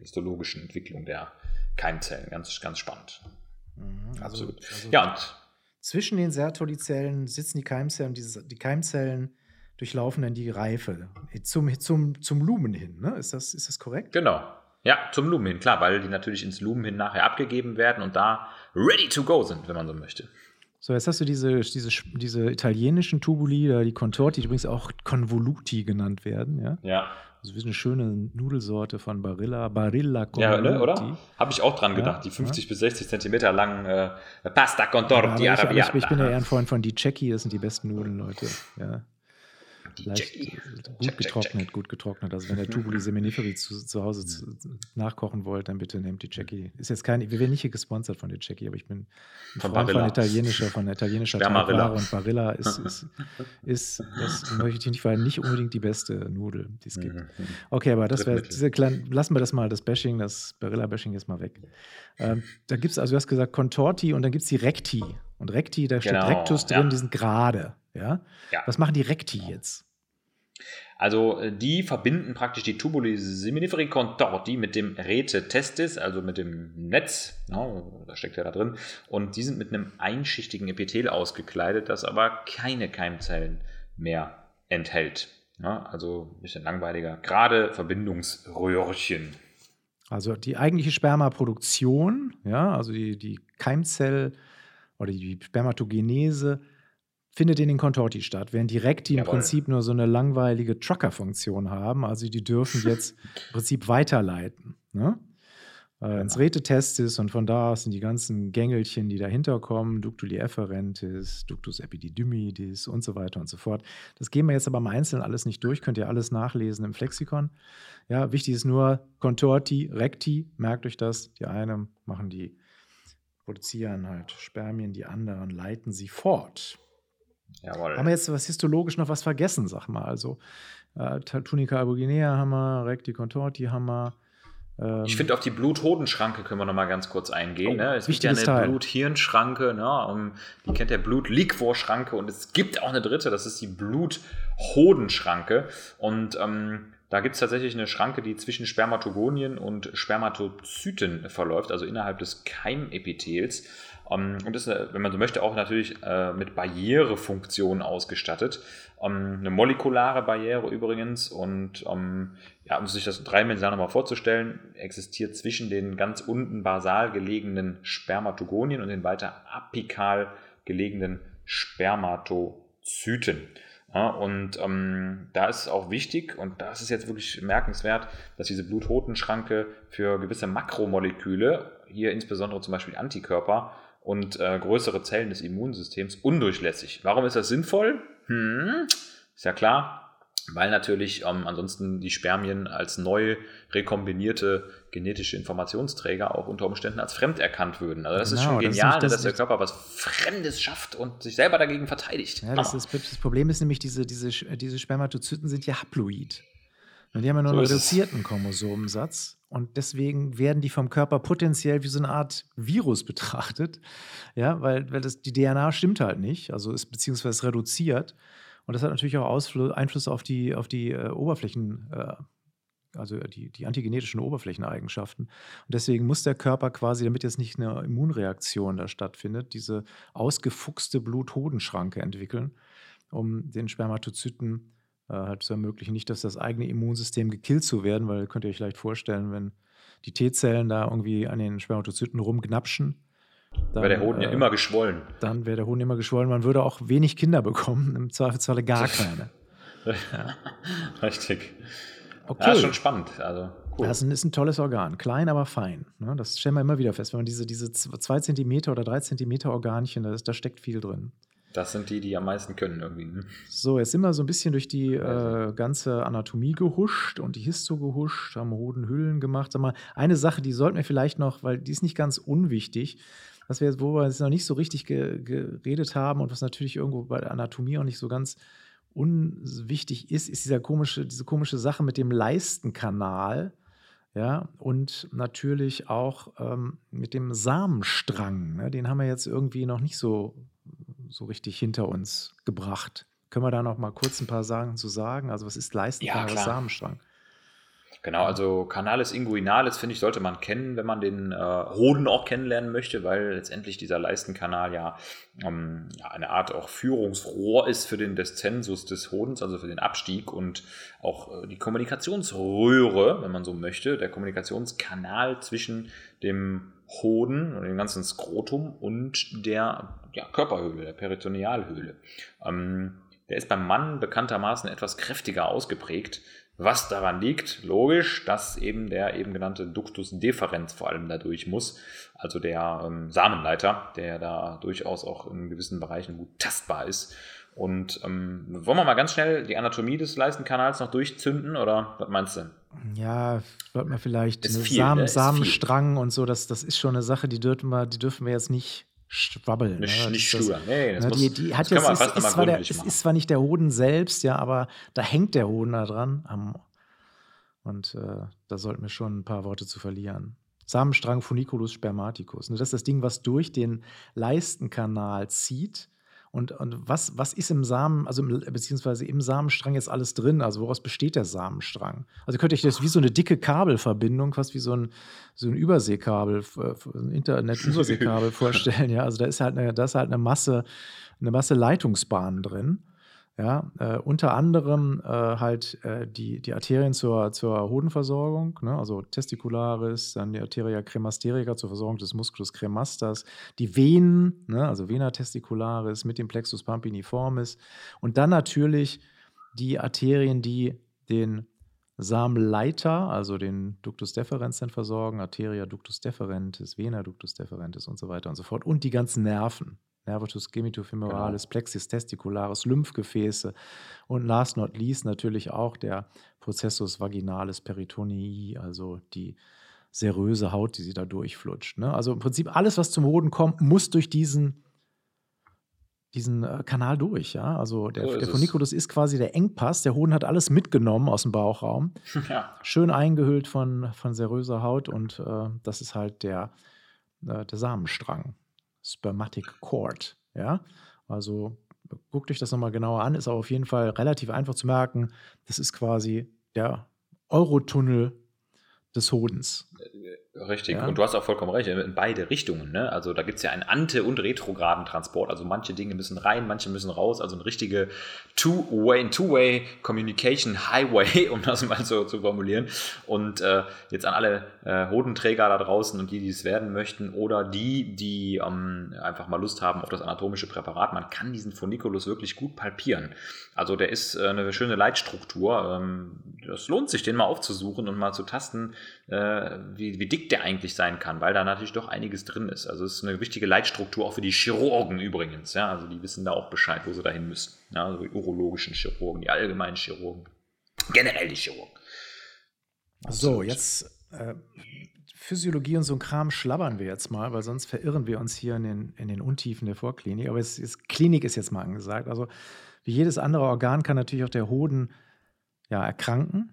histologischen Entwicklung der Keimzellen. Ganz, ganz spannend. Mhm, also, Absolut. Also ja, und zwischen den Sertoli-Zellen sitzen die Keimzellen, die, die Keimzellen durchlaufen dann die Reife zum, zum, zum Lumen hin. Ne? Ist, das, ist das korrekt? Genau. Ja, zum Lumen hin, klar, weil die natürlich ins Lumen hin nachher abgegeben werden und da ready to go sind, wenn man so möchte. So, jetzt hast du diese, diese, diese italienischen Tubuli, die Contorti, die übrigens auch Convoluti genannt werden. Ja. ja. Also wie eine schöne Nudelsorte von Barilla, Barilla Contorti. Ja, ne, oder? Habe ich auch dran gedacht, ja, die 50 ja. bis 60 Zentimeter langen äh, Pasta Contorti ja, ich, ich, ich, bin ja eher ein Freund von die Cecchi, das sind die besten Nudeln, Leute. Ja. Leicht, gut getrocknet, gut getrocknet. Also wenn der Tubuli Seminiferi zu, zu Hause zu, nachkochen wollt, dann bitte nehmt die Jackie. Ist jetzt kein, wir werden nicht hier gesponsert von der Jackie, aber ich bin ein von Freund von italienischer, von italienischer Teigware und Barilla ist, (laughs) ist, ist, das möchte ich nicht, weil nicht unbedingt die beste Nudel, die es gibt. Mhm, mhm. Okay, aber das wäre diese kleinen, lassen wir das mal, das Bashing, das Barilla-Bashing jetzt mal weg. Ähm, da gibt es, also du hast gesagt Contorti und dann gibt es die Recti. Und Recti, da steht genau, Rectus drin, ja. die sind gerade. Ja? ja? Was machen die Recti jetzt? Also äh, die verbinden praktisch die Tubuli seminiferi contorti mit dem Rete testis, also mit dem Netz, ja, da steckt ja da drin, und die sind mit einem einschichtigen Epithel ausgekleidet, das aber keine Keimzellen mehr enthält. Ja, also ein bisschen langweiliger, gerade Verbindungsröhrchen. Also die eigentliche Spermaproduktion, ja, also die, die Keimzell- oder die Spermatogenese findet in den Contorti statt, während die Recti im Prinzip nur so eine langweilige Trucker-Funktion haben. Also die dürfen jetzt (laughs) im Prinzip weiterleiten. Ne? Äh, genau. ins Retetestis und von da aus sind die ganzen Gängelchen, die dahinter kommen, Ductuli efferentis, Ductus epididymidis und so weiter und so fort. Das gehen wir jetzt aber im Einzelnen alles nicht durch, könnt ihr alles nachlesen im Flexikon. Ja, wichtig ist nur Contorti, Recti, merkt euch das. Die einen machen die, produzieren halt Spermien, die anderen leiten sie fort. Jawohl. Haben wir jetzt was histologisch noch was vergessen, sag mal. Also äh, Tunica albuginea haben wir, Recti contorti haben wir. Ähm, ich finde, auf die Blut-Hodenschranke können wir noch mal ganz kurz eingehen. Oh, ne? Es gibt ja eine Blut-Hirn-Schranke, ne? die kennt der Blut-Liquor-Schranke und es gibt auch eine dritte, das ist die Blut-Hodenschranke. Und ähm, da gibt es tatsächlich eine Schranke, die zwischen Spermatogonien und Spermatozyten verläuft, also innerhalb des Keimepithels. Ähm, und ist, wenn man so möchte, auch natürlich äh, mit Barrierefunktion ausgestattet. Ähm, eine molekulare Barriere übrigens. Und um, ähm, ja, um sich das dreidimensional nochmal vorzustellen, existiert zwischen den ganz unten basal gelegenen Spermatogonien und den weiter apikal gelegenen Spermatozyten. Ja, und ähm, da ist es auch wichtig, und das ist jetzt wirklich merkenswert, dass diese Blutrotenschranke für gewisse Makromoleküle, hier insbesondere zum Beispiel Antikörper, und äh, größere Zellen des Immunsystems undurchlässig. Warum ist das sinnvoll? Hm, ist ja klar, weil natürlich ähm, ansonsten die Spermien als neu rekombinierte genetische Informationsträger auch unter Umständen als fremd erkannt würden. Also das genau, ist schon genial, das ist das dass der Körper was Fremdes schafft und sich selber dagegen verteidigt. Ja, das, ist, das, Problem ist nämlich, diese, diese, diese Spermatozyten sind ja haploid. Und die haben ja nur so einen reduzierten Chromosomensatz. Und deswegen werden die vom Körper potenziell wie so eine Art Virus betrachtet. Ja, weil, weil das, die DNA stimmt halt nicht, also ist beziehungsweise reduziert. Und das hat natürlich auch Einfluss auf die, auf die äh, Oberflächen, äh, also die, die antigenetischen Oberflächeneigenschaften. Und deswegen muss der Körper quasi, damit jetzt nicht eine Immunreaktion da stattfindet, diese ausgefuchste Blut-Hodenschranke entwickeln, um den Spermatozyten äh, halt zu ermöglichen, nicht, dass das eigene Immunsystem gekillt zu werden, weil könnt ihr euch vielleicht vorstellen, wenn die T-Zellen da irgendwie an den Spermatozyten rumgnapschen. Wäre der Hoden äh, ja immer geschwollen. Dann wäre der Hoden immer geschwollen. Man würde auch wenig Kinder bekommen, im Zweifelsfalle gar (laughs) keine. ja. Richtig. Okay. Ja, schon spannend. Also, cool. Das ist ein tolles Organ. Klein, aber fein. Ne? Das stellen wir immer wieder fest. Wenn man diese, diese 2 cm oder 3 cm Organchen, da, ist, da steckt viel drin. Das sind die, die am meisten können irgendwie. Ne? So, jetzt sind wir so ein bisschen durch die äh, ganze Anatomie gehuscht und die Histo gehuscht, haben Hodenhüllen gemacht. Sag mal, eine Sache, die sollten wir vielleicht noch, weil die ist nicht ganz unwichtig, was wir, wo wir jetzt noch nicht so richtig ge geredet haben und was natürlich irgendwo bei der Anatomie auch nicht so ganz unwichtig ist, ist dieser komische, diese komische Sache mit dem Leistenkanal. Ja, und natürlich auch ähm, mit dem Samenstrang. Ne? Den haben wir jetzt irgendwie noch nicht so so richtig hinter uns gebracht. Können wir da noch mal kurz ein paar Sachen zu sagen? Also was ist Leistenkanal, ja, Samenstrang? Genau, also Canalis inguinalis, finde ich, sollte man kennen, wenn man den äh, Hoden auch kennenlernen möchte, weil letztendlich dieser Leistenkanal ja, ähm, ja, eine Art auch Führungsrohr ist für den Descensus des Hodens, also für den Abstieg und auch äh, die Kommunikationsröhre, wenn man so möchte, der Kommunikationskanal zwischen dem Hoden und dem ganzen Skrotum und der ja, Körperhöhle, der Peritonealhöhle. Ähm, der ist beim Mann bekanntermaßen etwas kräftiger ausgeprägt, was daran liegt, logisch, dass eben der eben genannte Ductus deferens vor allem dadurch muss, also der ähm, Samenleiter, der da durchaus auch in gewissen Bereichen gut tastbar ist. Und ähm, wollen wir mal ganz schnell die Anatomie des Leistenkanals noch durchzünden oder was meinst du? Ja, sollte man vielleicht viel, Samen, ne? Samenstrang und so, das, das ist schon eine Sache, die dürfen wir, die dürfen wir jetzt nicht schwabbeln. Nicht, ne? nicht stur. Nee, das, ne, die, die hat jetzt, ist, ist, zwar der, es ist zwar nicht der Hoden selbst, ja, aber da hängt der Hoden da dran. und äh, da sollten wir schon ein paar Worte zu verlieren. Samenstrang Funiculus spermaticus. Ne, das ist das Ding, was durch den Leistenkanal zieht und, und was, was ist im Samen, also im, beziehungsweise im Samenstrang jetzt alles drin? Also woraus besteht der Samenstrang? Also könnte ich das wie so eine dicke Kabelverbindung, fast wie so ein, so ein Überseekabel, ein Internet-Überseekabel (laughs) vorstellen. Ja, also da ist halt eine, da ist halt eine Masse, eine Masse Leitungsbahnen drin. Ja, äh, unter anderem äh, halt äh, die, die Arterien zur, zur Hodenversorgung, ne, also Testicularis, dann die Arteria cremasterica zur Versorgung des Musculus cremastas, die Venen, ne, also Vena testicularis mit dem Plexus pampiniformis und dann natürlich die Arterien, die den Samenleiter, also den Ductus deferens dann versorgen, Arteria ductus deferentis, Vena ductus deferentis und so weiter und so fort. Und die ganzen Nerven, Nervatus gemitofemoralis, genau. Plexus testicularis, Lymphgefäße und last not least natürlich auch der Prozessus vaginalis peritonei, also die seröse Haut, die sie da durchflutscht. Ne? Also im Prinzip alles, was zum Hoden kommt, muss durch diesen, diesen äh, Kanal durch, ja. Also der, So ist der. Funiculus ist quasi der Engpass. Der Hoden hat alles mitgenommen aus dem Bauchraum. (laughs) Ja. Schön eingehüllt von, von seröser Haut und äh, das ist halt der, äh, der Samenstrang. Spermatic Cord, ja. Also guckt euch das nochmal genauer an. Ist aber auf jeden Fall relativ einfach zu merken. Das ist quasi der Eurotunnel des Hodens. Richtig, Ja. und du hast auch vollkommen recht, in beide Richtungen. Ne? Also da gibt es ja einen ante- und retrograden Transport. Also manche Dinge müssen rein, manche müssen raus. Also eine richtige Two-Way, Two-Way Communication Highway, (laughs) um das mal so zu formulieren. Und äh, jetzt an alle äh, Hodenträger da draußen und die, die es werden möchten oder die, die ähm, einfach mal Lust haben auf das anatomische Präparat, man kann diesen Funiculus wirklich gut palpieren. Also der ist äh, eine schöne Leitstruktur. Ähm, das lohnt sich, den mal aufzusuchen und mal zu tasten, äh, wie, wie dick der eigentlich sein kann, weil da natürlich doch einiges drin ist. Also es ist eine wichtige Leitstruktur auch für die Chirurgen übrigens. Ja? Also die wissen da auch Bescheid, wo sie dahin müssen. Ja? Also die urologischen Chirurgen, die allgemeinen Chirurgen, generell die Chirurgen. So, jetzt äh, Physiologie und so ein Kram schlabbern wir jetzt mal, weil sonst verirren wir uns hier in den, in den Untiefen der Vorklinik. Aber es ist, Klinik ist jetzt mal angesagt. Also wie jedes andere Organ kann natürlich auch der Hoden ja, erkranken.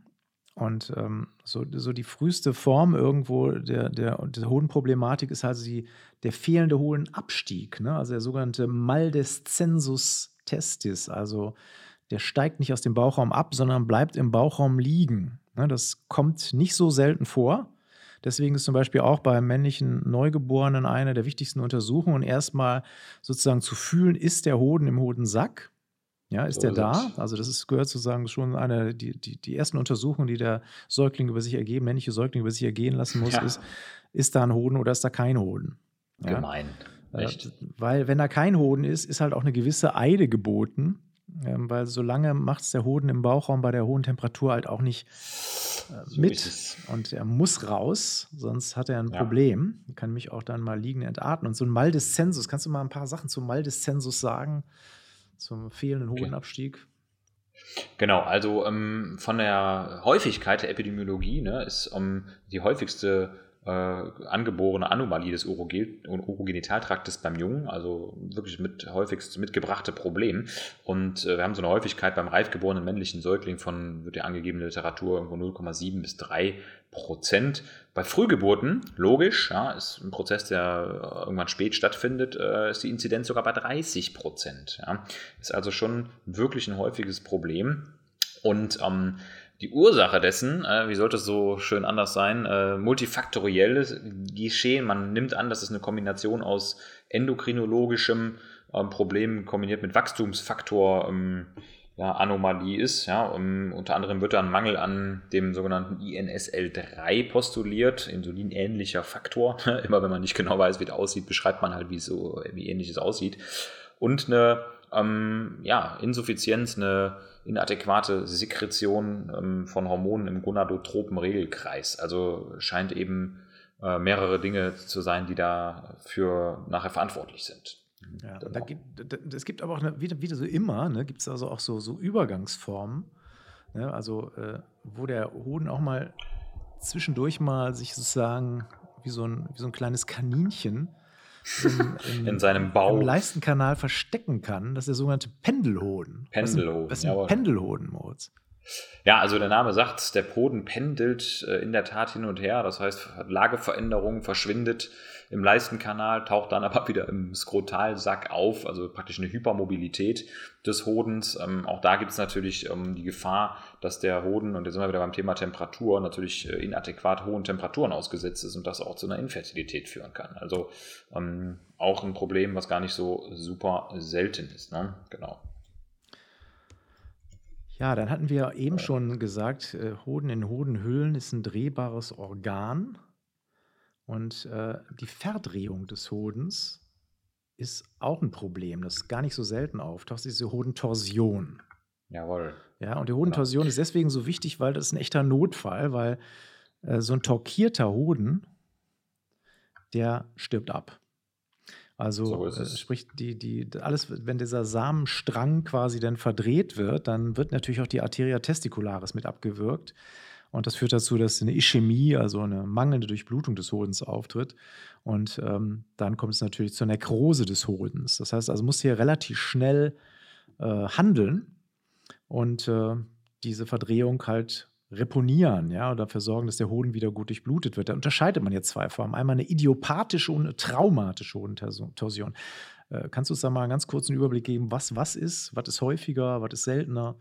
Und ähm, so, so die früheste Form irgendwo der, der, der Hodenproblematik ist also die, der fehlende Hodenabstieg, ne? also der sogenannte Maldescensus testis. Also der steigt nicht aus dem Bauchraum ab, sondern bleibt im Bauchraum liegen. Ne? Das kommt nicht so selten vor. Deswegen ist zum Beispiel auch beim männlichen Neugeborenen eine der wichtigsten Untersuchungen, erstmal sozusagen zu fühlen, ist der Hoden im Hodensack? Ja, ist So der da? Also das ist, gehört sozusagen schon eine, die, die, die ersten Untersuchungen, die der Säugling über sich ergeben, männliche Säugling über sich ergehen lassen muss, Ja. ist, ist da ein Hoden oder ist da kein Hoden? Ja? Gemein. Äh, Echt? Weil, wenn da kein Hoden ist, ist halt auch eine gewisse Eide geboten. Ähm, weil solange macht es der Hoden im Bauchraum bei der hohen Temperatur halt auch nicht äh, So mit. Und er muss raus, sonst hat er ein Ja. Problem. Kann mich auch dann mal liegen entatmen. Und so ein Maldeszensus, kannst du mal ein paar Sachen zum Maldeszensus sagen? Zum fehlenden Okay. Hodenabstieg? Genau, also ähm, von der Häufigkeit der Epidemiologie ne, ist ähm, die häufigste äh, angeborene Anomalie des Urogenitaltraktes beim Jungen, also wirklich mit häufigst mitgebrachte Problem. Und äh, wir haben so eine Häufigkeit beim reif geborenen männlichen Säugling von, wird ja angegeben in der Literatur, irgendwo 0,7 bis 3 Prozent. Bei Frühgeburten, logisch, ja, ist ein Prozess, der irgendwann spät stattfindet, äh, ist die Inzidenz sogar bei 30 Prozent. Ja. Ist also schon wirklich ein häufiges Problem. Und ähm, die Ursache dessen, äh, wie sollte es so schön anders sein, äh, multifaktorielles Geschehen. Man nimmt an, dass es eine Kombination aus endokrinologischem ähm, Problem kombiniert mit Wachstumsfaktor ähm, ja, Anomalie ist. Ja, ähm, unter anderem wird da ein Mangel an dem sogenannten INSL3 postuliert, insulinähnlicher Faktor. (laughs) Immer wenn man nicht genau weiß, wie das aussieht, beschreibt man halt, wie, so, wie ähnlich es aussieht. Und eine ähm, ja, Insuffizienz, eine inadäquate Sekretion ähm, von Hormonen im gonadotropen Regelkreis. Also scheint eben äh, mehrere Dinge zu sein, die dafür nachher verantwortlich sind. Ja, Genau. da gibt, da, es gibt aber auch, eine, wieder, wieder so immer, ne, gibt es also auch so, so Übergangsformen, ne, also äh, wo der Hoden auch mal zwischendurch mal sich sozusagen wie so ein, wie so ein kleines Kaninchen im, (laughs) In seinem Bau. im Leistenkanal verstecken kann. Das ist der sogenannte Pendelhoden. Pendelhoden, Was ist ein, jawohl. Pendelhoden, Moritz? Ja, also der Name sagt, der Boden pendelt äh, in der Tat hin und her. Das heißt, Lageveränderung verschwindet im Leistenkanal, taucht dann (laughs) aber wieder im Skrotalsack auf, also praktisch eine Hypermobilität des Hodens. Ähm, auch da gibt es natürlich ähm, die Gefahr, dass der Hoden, und jetzt sind wir wieder beim Thema Temperatur, natürlich äh, inadäquat hohen Temperaturen ausgesetzt ist und das auch zu einer Infertilität führen kann. Also ähm, auch ein Problem, was gar nicht so super selten ist. Ne? Genau. Ja, dann hatten wir eben schon gesagt, äh, Hoden in Hodenhüllen ist ein drehbares Organ. Und äh, die Verdrehung des Hodens ist auch ein Problem, das gar nicht so selten auftaucht, diese Hodentorsion. Jawohl. Ja, und die Hodentorsion ist deswegen so wichtig, weil das ist ein echter Notfall, weil äh, so ein torkierter Hoden, der stirbt ab. Also So äh, sprich, die, die, alles, wenn dieser Samenstrang quasi dann verdreht wird, dann wird natürlich auch die Arteria testicularis mit abgewürgt. Und das führt dazu, dass eine Ischämie, also eine mangelnde Durchblutung des Hodens auftritt. Und ähm, dann kommt es natürlich zur Nekrose des Hodens. Das heißt also, muss hier relativ schnell äh, handeln und äh, diese Verdrehung halt reponieren, ja, und dafür sorgen, dass der Hoden wieder gut durchblutet wird. Da unterscheidet man jetzt zwei Formen. Einmal eine idiopathische und eine traumatische Hodentorsion. Äh, kannst du uns da mal einen ganz kurzen Überblick geben, was was ist, was ist häufiger, was ist seltener?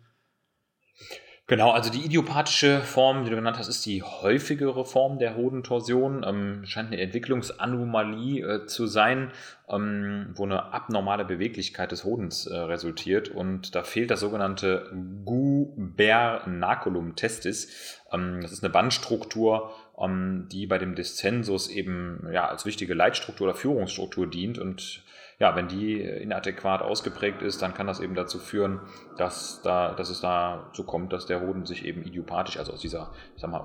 Genau, also die idiopathische Form, die du genannt hast, ist die häufigere Form der Hodentorsion. Ähm, scheint eine Entwicklungsanomalie äh, zu sein, ähm, wo eine abnormale Beweglichkeit des Hodens äh, resultiert. Und da fehlt das sogenannte Gubernaculum testis. Ähm, das ist eine Bandstruktur, ähm, die bei dem Descensus eben ja, als wichtige Leitstruktur oder Führungsstruktur dient und ja, wenn die inadäquat ausgeprägt ist, dann kann das eben dazu führen, dass, da, dass es dazu kommt, dass der Hoden sich eben idiopathisch, also aus dieser, ich sag mal,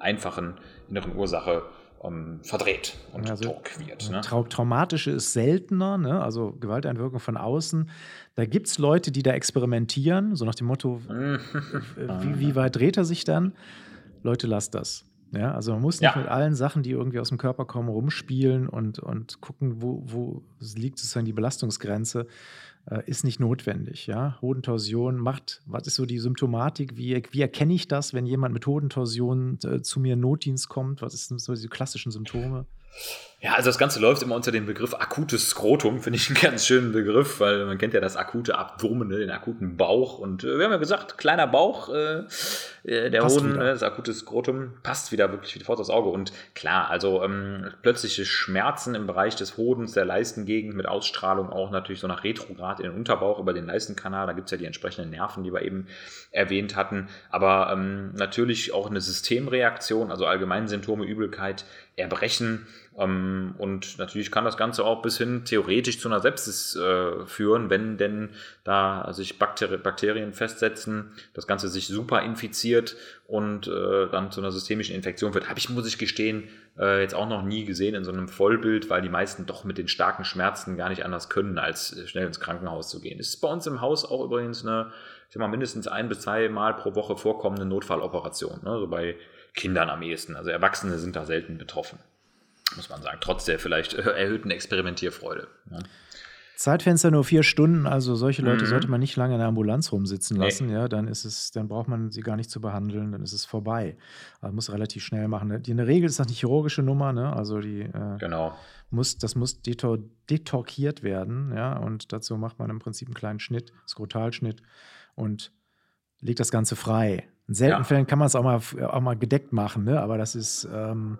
einfachen inneren Ursache ähm, verdreht und also, torquiert. Ne? Trau traumatische ist seltener, ne? also Gewalteinwirkung von außen. Da gibt es Leute, die da experimentieren, so nach dem Motto, (laughs) wie, wie weit dreht er sich dann? Leute, lasst das. Ja, also man muss nicht ja. mit allen Sachen, die irgendwie aus dem Körper kommen, rumspielen und, und gucken, wo, wo liegt sozusagen die Belastungsgrenze, äh, ist nicht notwendig. Ja? Hodentorsion macht, was ist so die Symptomatik? Wie, wie erkenne ich das, wenn jemand mit Hodentorsion äh, zu mir in Notdienst kommt? Was sind so diese klassischen Symptome? Ja, also das Ganze läuft immer unter dem Begriff akutes Skrotum, finde ich einen ganz schönen Begriff, weil man kennt ja das akute Abdomen, ne, den akuten Bauch. Und äh, wir haben ja gesagt, kleiner Bauch, äh, äh der passt Hoden, äh, das akute Skrotum, passt wieder wirklich wie aufs Auge. Und klar, also ähm, plötzliche Schmerzen im Bereich des Hodens, der Leistengegend mit Ausstrahlung auch natürlich so nach Retrograd in den Unterbauch über den Leistenkanal. Da gibt's ja die entsprechenden Nerven, die wir eben erwähnt hatten. Aber ähm, natürlich auch eine Systemreaktion, also allgemeine Symptome, Übelkeit, Erbrechen, ähm, und natürlich kann das Ganze auch bis hin theoretisch zu einer Sepsis äh, führen, wenn denn da sich Bakteri Bakterien festsetzen, das Ganze sich super infiziert und äh, dann zu einer systemischen Infektion wird. Habe ich, muss ich gestehen, äh, jetzt auch noch nie gesehen in so einem Vollbild, weil die meisten doch mit den starken Schmerzen gar nicht anders können, als schnell ins Krankenhaus zu gehen. Ist bei uns im Haus auch übrigens eine, ich sag mal, mindestens ein bis zwei Mal pro Woche vorkommende Notfalloperation. Ne? So bei Kindern am ehesten. Also Erwachsene sind da selten betroffen muss man sagen, trotz der vielleicht erhöhten Experimentierfreude. Ja. Zeitfenster nur vier Stunden, also solche Leute mhm. sollte man nicht lange in der Ambulanz rumsitzen lassen, nee. ja, dann ist es, dann braucht man sie gar nicht zu behandeln, dann ist es vorbei. Man muss relativ schnell machen. Ne? Die, in der Regel ist das eine chirurgische Nummer, ne? Also die äh, genau. muss, das muss detor detorkiert werden, ja, und dazu macht man im Prinzip einen kleinen Schnitt, Skrotalschnitt und legt das Ganze frei. In seltenen ja. Fällen kann man es auch mal, auch mal gedeckt machen, ne? aber das ist ähm,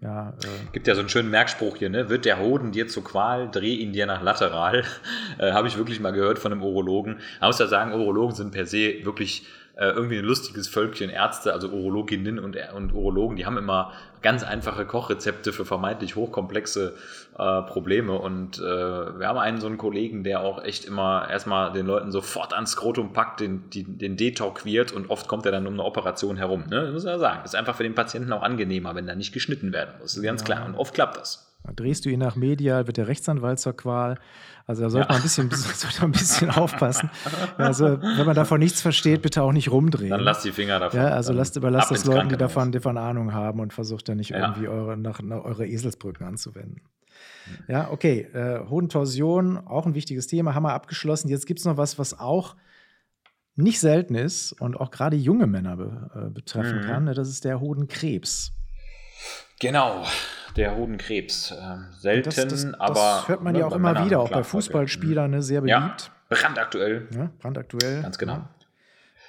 ja, äh Gibt ja so einen schönen Merkspruch hier, ne? Wird der Hoden dir zur Qual, dreh ihn dir nach lateral. (laughs) äh, Habe ich wirklich mal gehört von einem Urologen. Man muss ja sagen, Urologen sind per se wirklich äh, irgendwie ein lustiges Völkchen Ärzte, also Urologinnen und, und Urologen, die haben immer ganz einfache Kochrezepte für vermeintlich hochkomplexe äh, Probleme. Und äh, wir haben einen so einen Kollegen, der auch echt immer erstmal den Leuten sofort ans Skrotum packt, den, die, den detorquiert und oft kommt er dann um eine Operation herum. Ne? Das muss man sagen. Das ist einfach für den Patienten auch angenehmer, wenn da nicht geschnitten werden muss. Das ist ganz ja. klar. Und oft klappt das. Drehst du ihn nach medial, wird der Rechtsanwalt zur Qual. Also da sollte ja. man ein bisschen, (laughs) sollte man ein bisschen aufpassen. (laughs) Also wenn man davon nichts versteht, bitte auch nicht rumdrehen. Dann lasst die Finger davon. Ja, also lasst, überlasst das Leuten, die davon, davon Ahnung haben und versucht dann nicht ja. irgendwie eure, nach, nach eure Eselsbrücken anzuwenden. Ja, okay. Äh, Hodentorsion, auch ein wichtiges Thema, haben wir abgeschlossen. Jetzt gibt es noch was, was auch nicht selten ist und auch gerade junge Männer be, äh, betreffen mhm. kann. Ne? Das ist der Hodenkrebs. Genau, der Hodenkrebs. Ähm, selten, das, das, aber. Das hört man ne, ja auch immer Männern wieder, auch bei Fußballspielern, ne, sehr beliebt. Ja, brandaktuell. Ja, brandaktuell. Ganz genau.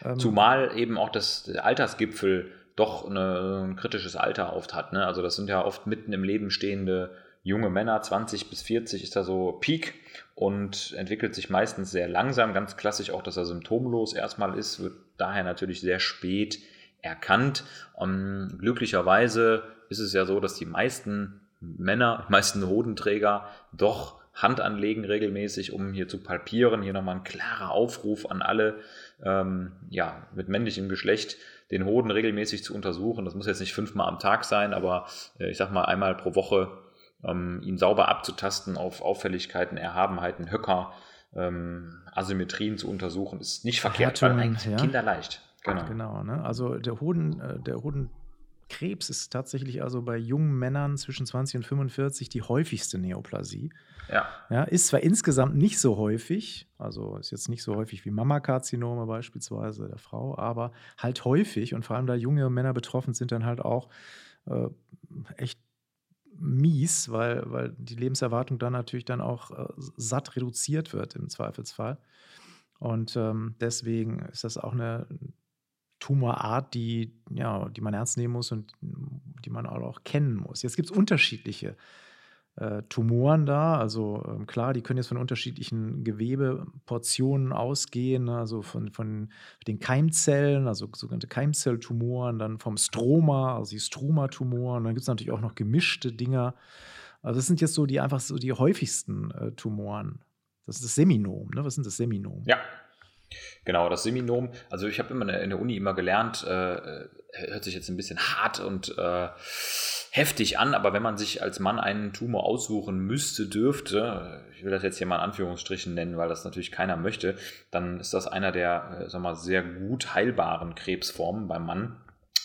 Ja. Ähm, Zumal eben auch das Altersgipfel doch eine, ein kritisches Alter oft hat. Ne? Also, das sind ja oft mitten im Leben stehende junge Männer, 20 bis 40 ist da so Peak und entwickelt sich meistens sehr langsam. Ganz klassisch auch, dass er symptomlos erstmal ist, wird daher natürlich sehr spät erkannt. Um, ähm, glücklicherweise ist es ja so, dass die meisten Männer, die meisten Hodenträger doch Hand anlegen regelmäßig, um hier zu palpieren. Hier nochmal ein klarer Aufruf an alle, ähm, ja, mit männlichem Geschlecht den Hoden regelmäßig zu untersuchen. Das muss jetzt nicht fünfmal am Tag sein, aber äh, ich sag mal einmal pro Woche ähm, ihn sauber abzutasten auf Auffälligkeiten, Erhabenheiten, Höcker, ähm, Asymmetrien zu untersuchen, ist nicht verkehrt, Härtungen, weil eigentlich ja. kinderleicht. Genau. genau ne? Also der Hoden, äh, der Hodenkrebs ist tatsächlich also bei jungen Männern zwischen 20 und 45 die häufigste Neoplasie. Ja. ja. Ist zwar insgesamt nicht so häufig, also ist jetzt nicht so häufig wie Mammakarzinome beispielsweise der Frau, aber halt häufig und vor allem da junge Männer betroffen sind, dann halt auch äh, echt mies, weil, weil die Lebenserwartung dann natürlich dann auch äh, satt reduziert wird im Zweifelsfall. Und ähm, deswegen ist das auch eine Tumorart, die, ja, die man ernst nehmen muss und die man auch kennen muss. Jetzt gibt es unterschiedliche äh, Tumoren da. Also ähm, klar, die können jetzt von unterschiedlichen Gewebeportionen ausgehen, ne? also von, von den Keimzellen, also sogenannte Keimzelltumoren, dann vom Stroma, also die Struma-Tumoren. Dann gibt es natürlich auch noch gemischte Dinger. Also das sind jetzt so die einfach so die häufigsten äh, Tumoren. Das ist das Seminom, ne? Was sind das Seminom? Ja, Genau, das Seminom. Also ich habe immer in der Uni immer gelernt, äh, äh, hört sich jetzt ein bisschen hart und äh, heftig an, aber wenn man sich als Mann einen Tumor aussuchen müsste, dürfte, ich will das jetzt hier mal in Anführungsstrichen nennen, weil das natürlich keiner möchte, dann ist das einer der, äh, sag mal, sehr gut heilbaren Krebsformen beim Mann.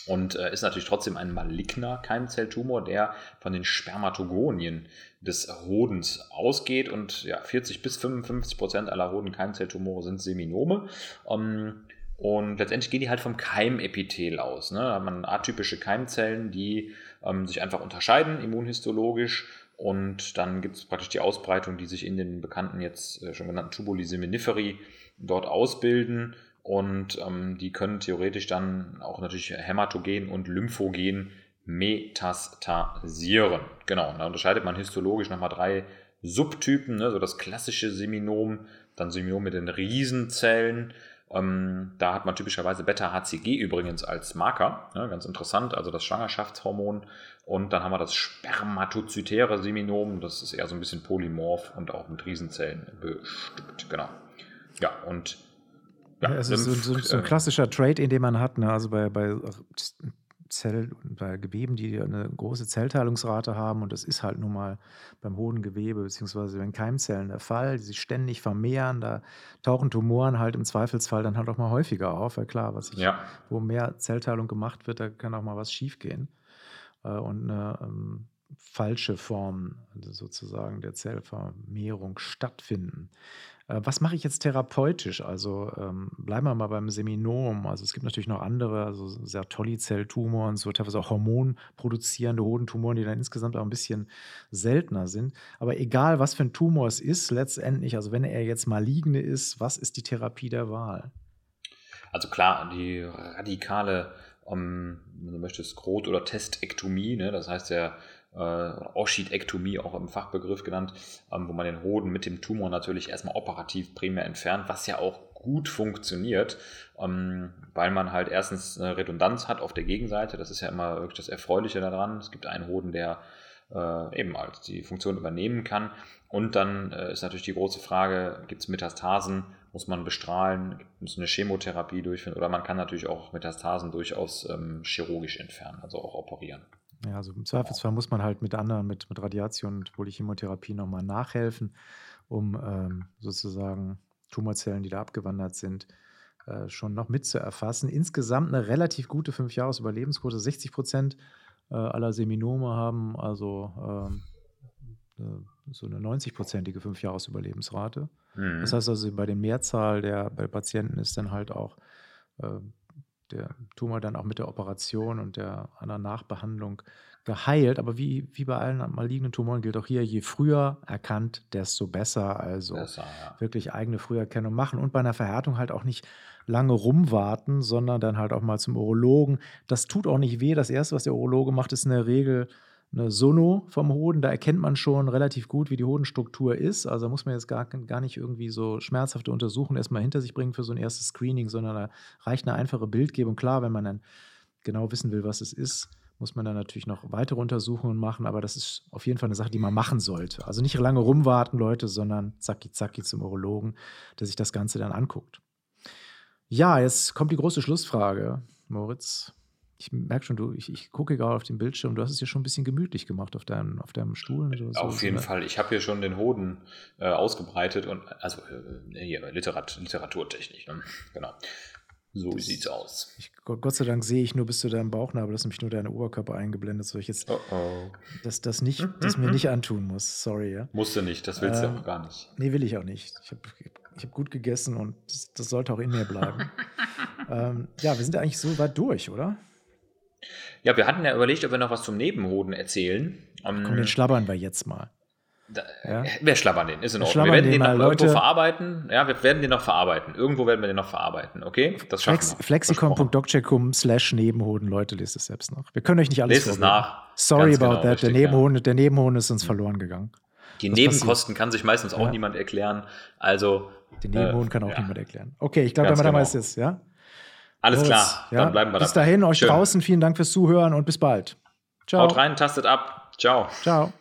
Und äh, ist natürlich trotzdem ein maligner Keimzelltumor, der von den Spermatogonien des Hodens ausgeht. Und ja, 40 bis 55 Prozent aller Hodenkeimzelltumore sind Seminome. Ähm, und letztendlich gehen die halt vom Keimepithel aus. Ne? Da hat man atypische Keimzellen, die ähm, sich einfach unterscheiden immunhistologisch. Und dann gibt es praktisch die Ausbreitung, die sich in den bekannten jetzt äh, schon genannten Tubuli seminiferi dort ausbilden. Und ähm, die können theoretisch dann auch natürlich hämatogen und lymphogen metastasieren. Genau, da unterscheidet man histologisch nochmal drei Subtypen, ne? so das klassische Seminom, dann Seminom mit den Riesenzellen. Ähm, da hat man typischerweise Beta-HCG übrigens als Marker, ne? ganz interessant, also das Schwangerschaftshormon. Und dann haben wir das spermatozytäre Seminom, das ist eher so ein bisschen polymorph und auch mit Riesenzellen bestückt. Genau. Ja, und ja, es ist so, so, so, ein klassischer Trade, in dem man hat. Ne? Also bei, bei Zell, bei Geweben, die eine große Zellteilungsrate haben, und das ist halt nun mal beim Hodengewebe beziehungsweise bei Keimzellen der Fall, die sich ständig vermehren, da tauchen Tumoren halt im Zweifelsfall dann halt auch mal häufiger auf, weil klar, was ich, ja. wo mehr Zellteilung gemacht wird, da kann auch mal was schiefgehen. Äh, und eine ähm, falsche Form also sozusagen der Zellvermehrung stattfinden. Äh, was mache ich jetzt therapeutisch? Also ähm, bleiben wir mal beim Seminom. Also es gibt natürlich noch andere, also Sertoli-Zelltumoren, so teilweise auch hormonproduzierende Hodentumoren, die dann insgesamt auch ein bisschen seltener sind. Aber egal, was für ein Tumor es ist, letztendlich, also wenn er jetzt maligne ist, was ist die Therapie der Wahl? Also klar, die radikale, um, wenn du möchtest, Grot- oder Testektomie, ne? das heißt der äh, Oschidektomie auch im Fachbegriff genannt, ähm, wo man den Hoden mit dem Tumor natürlich erstmal operativ primär entfernt, was ja auch gut funktioniert, ähm, weil man halt erstens eine Redundanz hat auf der Gegenseite. Das ist ja immer wirklich das Erfreuliche daran. Es gibt einen Hoden, der äh, eben halt die Funktion übernehmen kann. Und dann äh, ist natürlich die große Frage, gibt es Metastasen? Muss man bestrahlen? Muss eine Chemotherapie durchführen? Oder man kann natürlich auch Metastasen durchaus ähm, chirurgisch entfernen, also auch operieren. Ja, also im Zweifelsfall muss man halt mit anderen, mit, mit Radiation und Polychemotherapie nochmal nachhelfen, um ähm, sozusagen Tumorzellen, die da abgewandert sind, äh, schon noch mit zu erfassen. Insgesamt eine relativ gute 5-Jahres-Überlebensquote. 60 Prozent äh, aller Seminome haben also ähm, äh, so eine 90-prozentige 5-Jahres-Überlebensrate. Mhm. Das heißt also, bei der Mehrzahl der bei Patienten ist dann halt auch äh, der Tumor dann auch mit der Operation und der anderen Nachbehandlung geheilt. Aber wie, wie bei allen malignen Tumoren gilt auch hier, je früher erkannt, desto besser. Also besser, ja. wirklich eigene Früherkennung machen und bei einer Verhärtung halt auch nicht lange rumwarten, sondern dann halt auch mal zum Urologen. Das tut auch nicht weh. Das Erste, was der Urologe macht, ist in der Regel eine Sono vom Hoden. Da erkennt man schon relativ gut, wie die Hodenstruktur ist. Also muss man jetzt gar, gar nicht irgendwie so schmerzhafte Untersuchungen erstmal hinter sich bringen für so ein erstes Screening, sondern da reicht eine einfache Bildgebung. Klar, wenn man dann genau wissen will, was es ist, muss man dann natürlich noch weitere Untersuchungen machen, aber das ist auf jeden Fall eine Sache, die man machen sollte. Also nicht lange rumwarten, Leute, sondern zacki zacki zum Urologen, der sich das Ganze dann anguckt. Ja, jetzt kommt die große Schlussfrage, Moritz ich merke schon, du, ich, ich gucke gerade auf den Bildschirm, du hast es ja schon ein bisschen gemütlich gemacht auf deinem, auf deinem Stuhl. So, auf so, jeden so. Fall. Ich habe hier schon den Hoden äh, ausgebreitet und also äh, hier, Literat, Literaturtechnik, ne? genau. So das, sieht's aus. Ich, Gott sei Dank sehe ich nur bis zu deinem Bauchnabel, das ist nämlich nur dein Oberkörper eingeblendet, so ich jetzt oh oh. Das, das, nicht, das mir nicht antun muss. Sorry, ja. Musst du nicht, das willst ähm, du auch gar nicht. Nee, will ich auch nicht. Ich habe ich hab gut gegessen und das, das, sollte auch in mir bleiben. (laughs) ähm, ja, wir sind ja eigentlich so weit durch, oder? Ja, wir hatten ja überlegt, ob wir noch was zum Nebenhoden erzählen. Komm, den schlabbern wir jetzt mal. Da, ja? Wir schlabbern den, ist in Ordnung. Wir werden den, den noch Leute, irgendwo verarbeiten. Ja, wir werden den noch verarbeiten. Irgendwo werden wir den noch verarbeiten, okay? Das schaffen Flex, wir. Flexicon.doccheckum slash Nebenhoden. Leute, lest es selbst nach. Wir können euch nicht alles Lest es nach. Sorry Ganz about genau, that. Richtig, der, Nebenhoden, ja. der Nebenhoden ist uns verloren gegangen. Die Was Nebenkosten passiert? kann sich meistens auch ja. niemand erklären. Also. Den Nebenhoden äh, kann auch niemand erklären. Okay, ich glaube, damit genau. haben wir es jetzt, ja? Alles Los, klar, dann bleiben wir Bis dahin, euch Schön. draußen, vielen Dank fürs Zuhören und bis bald. Ciao. Haut rein, tastet ab. Ciao. Ciao.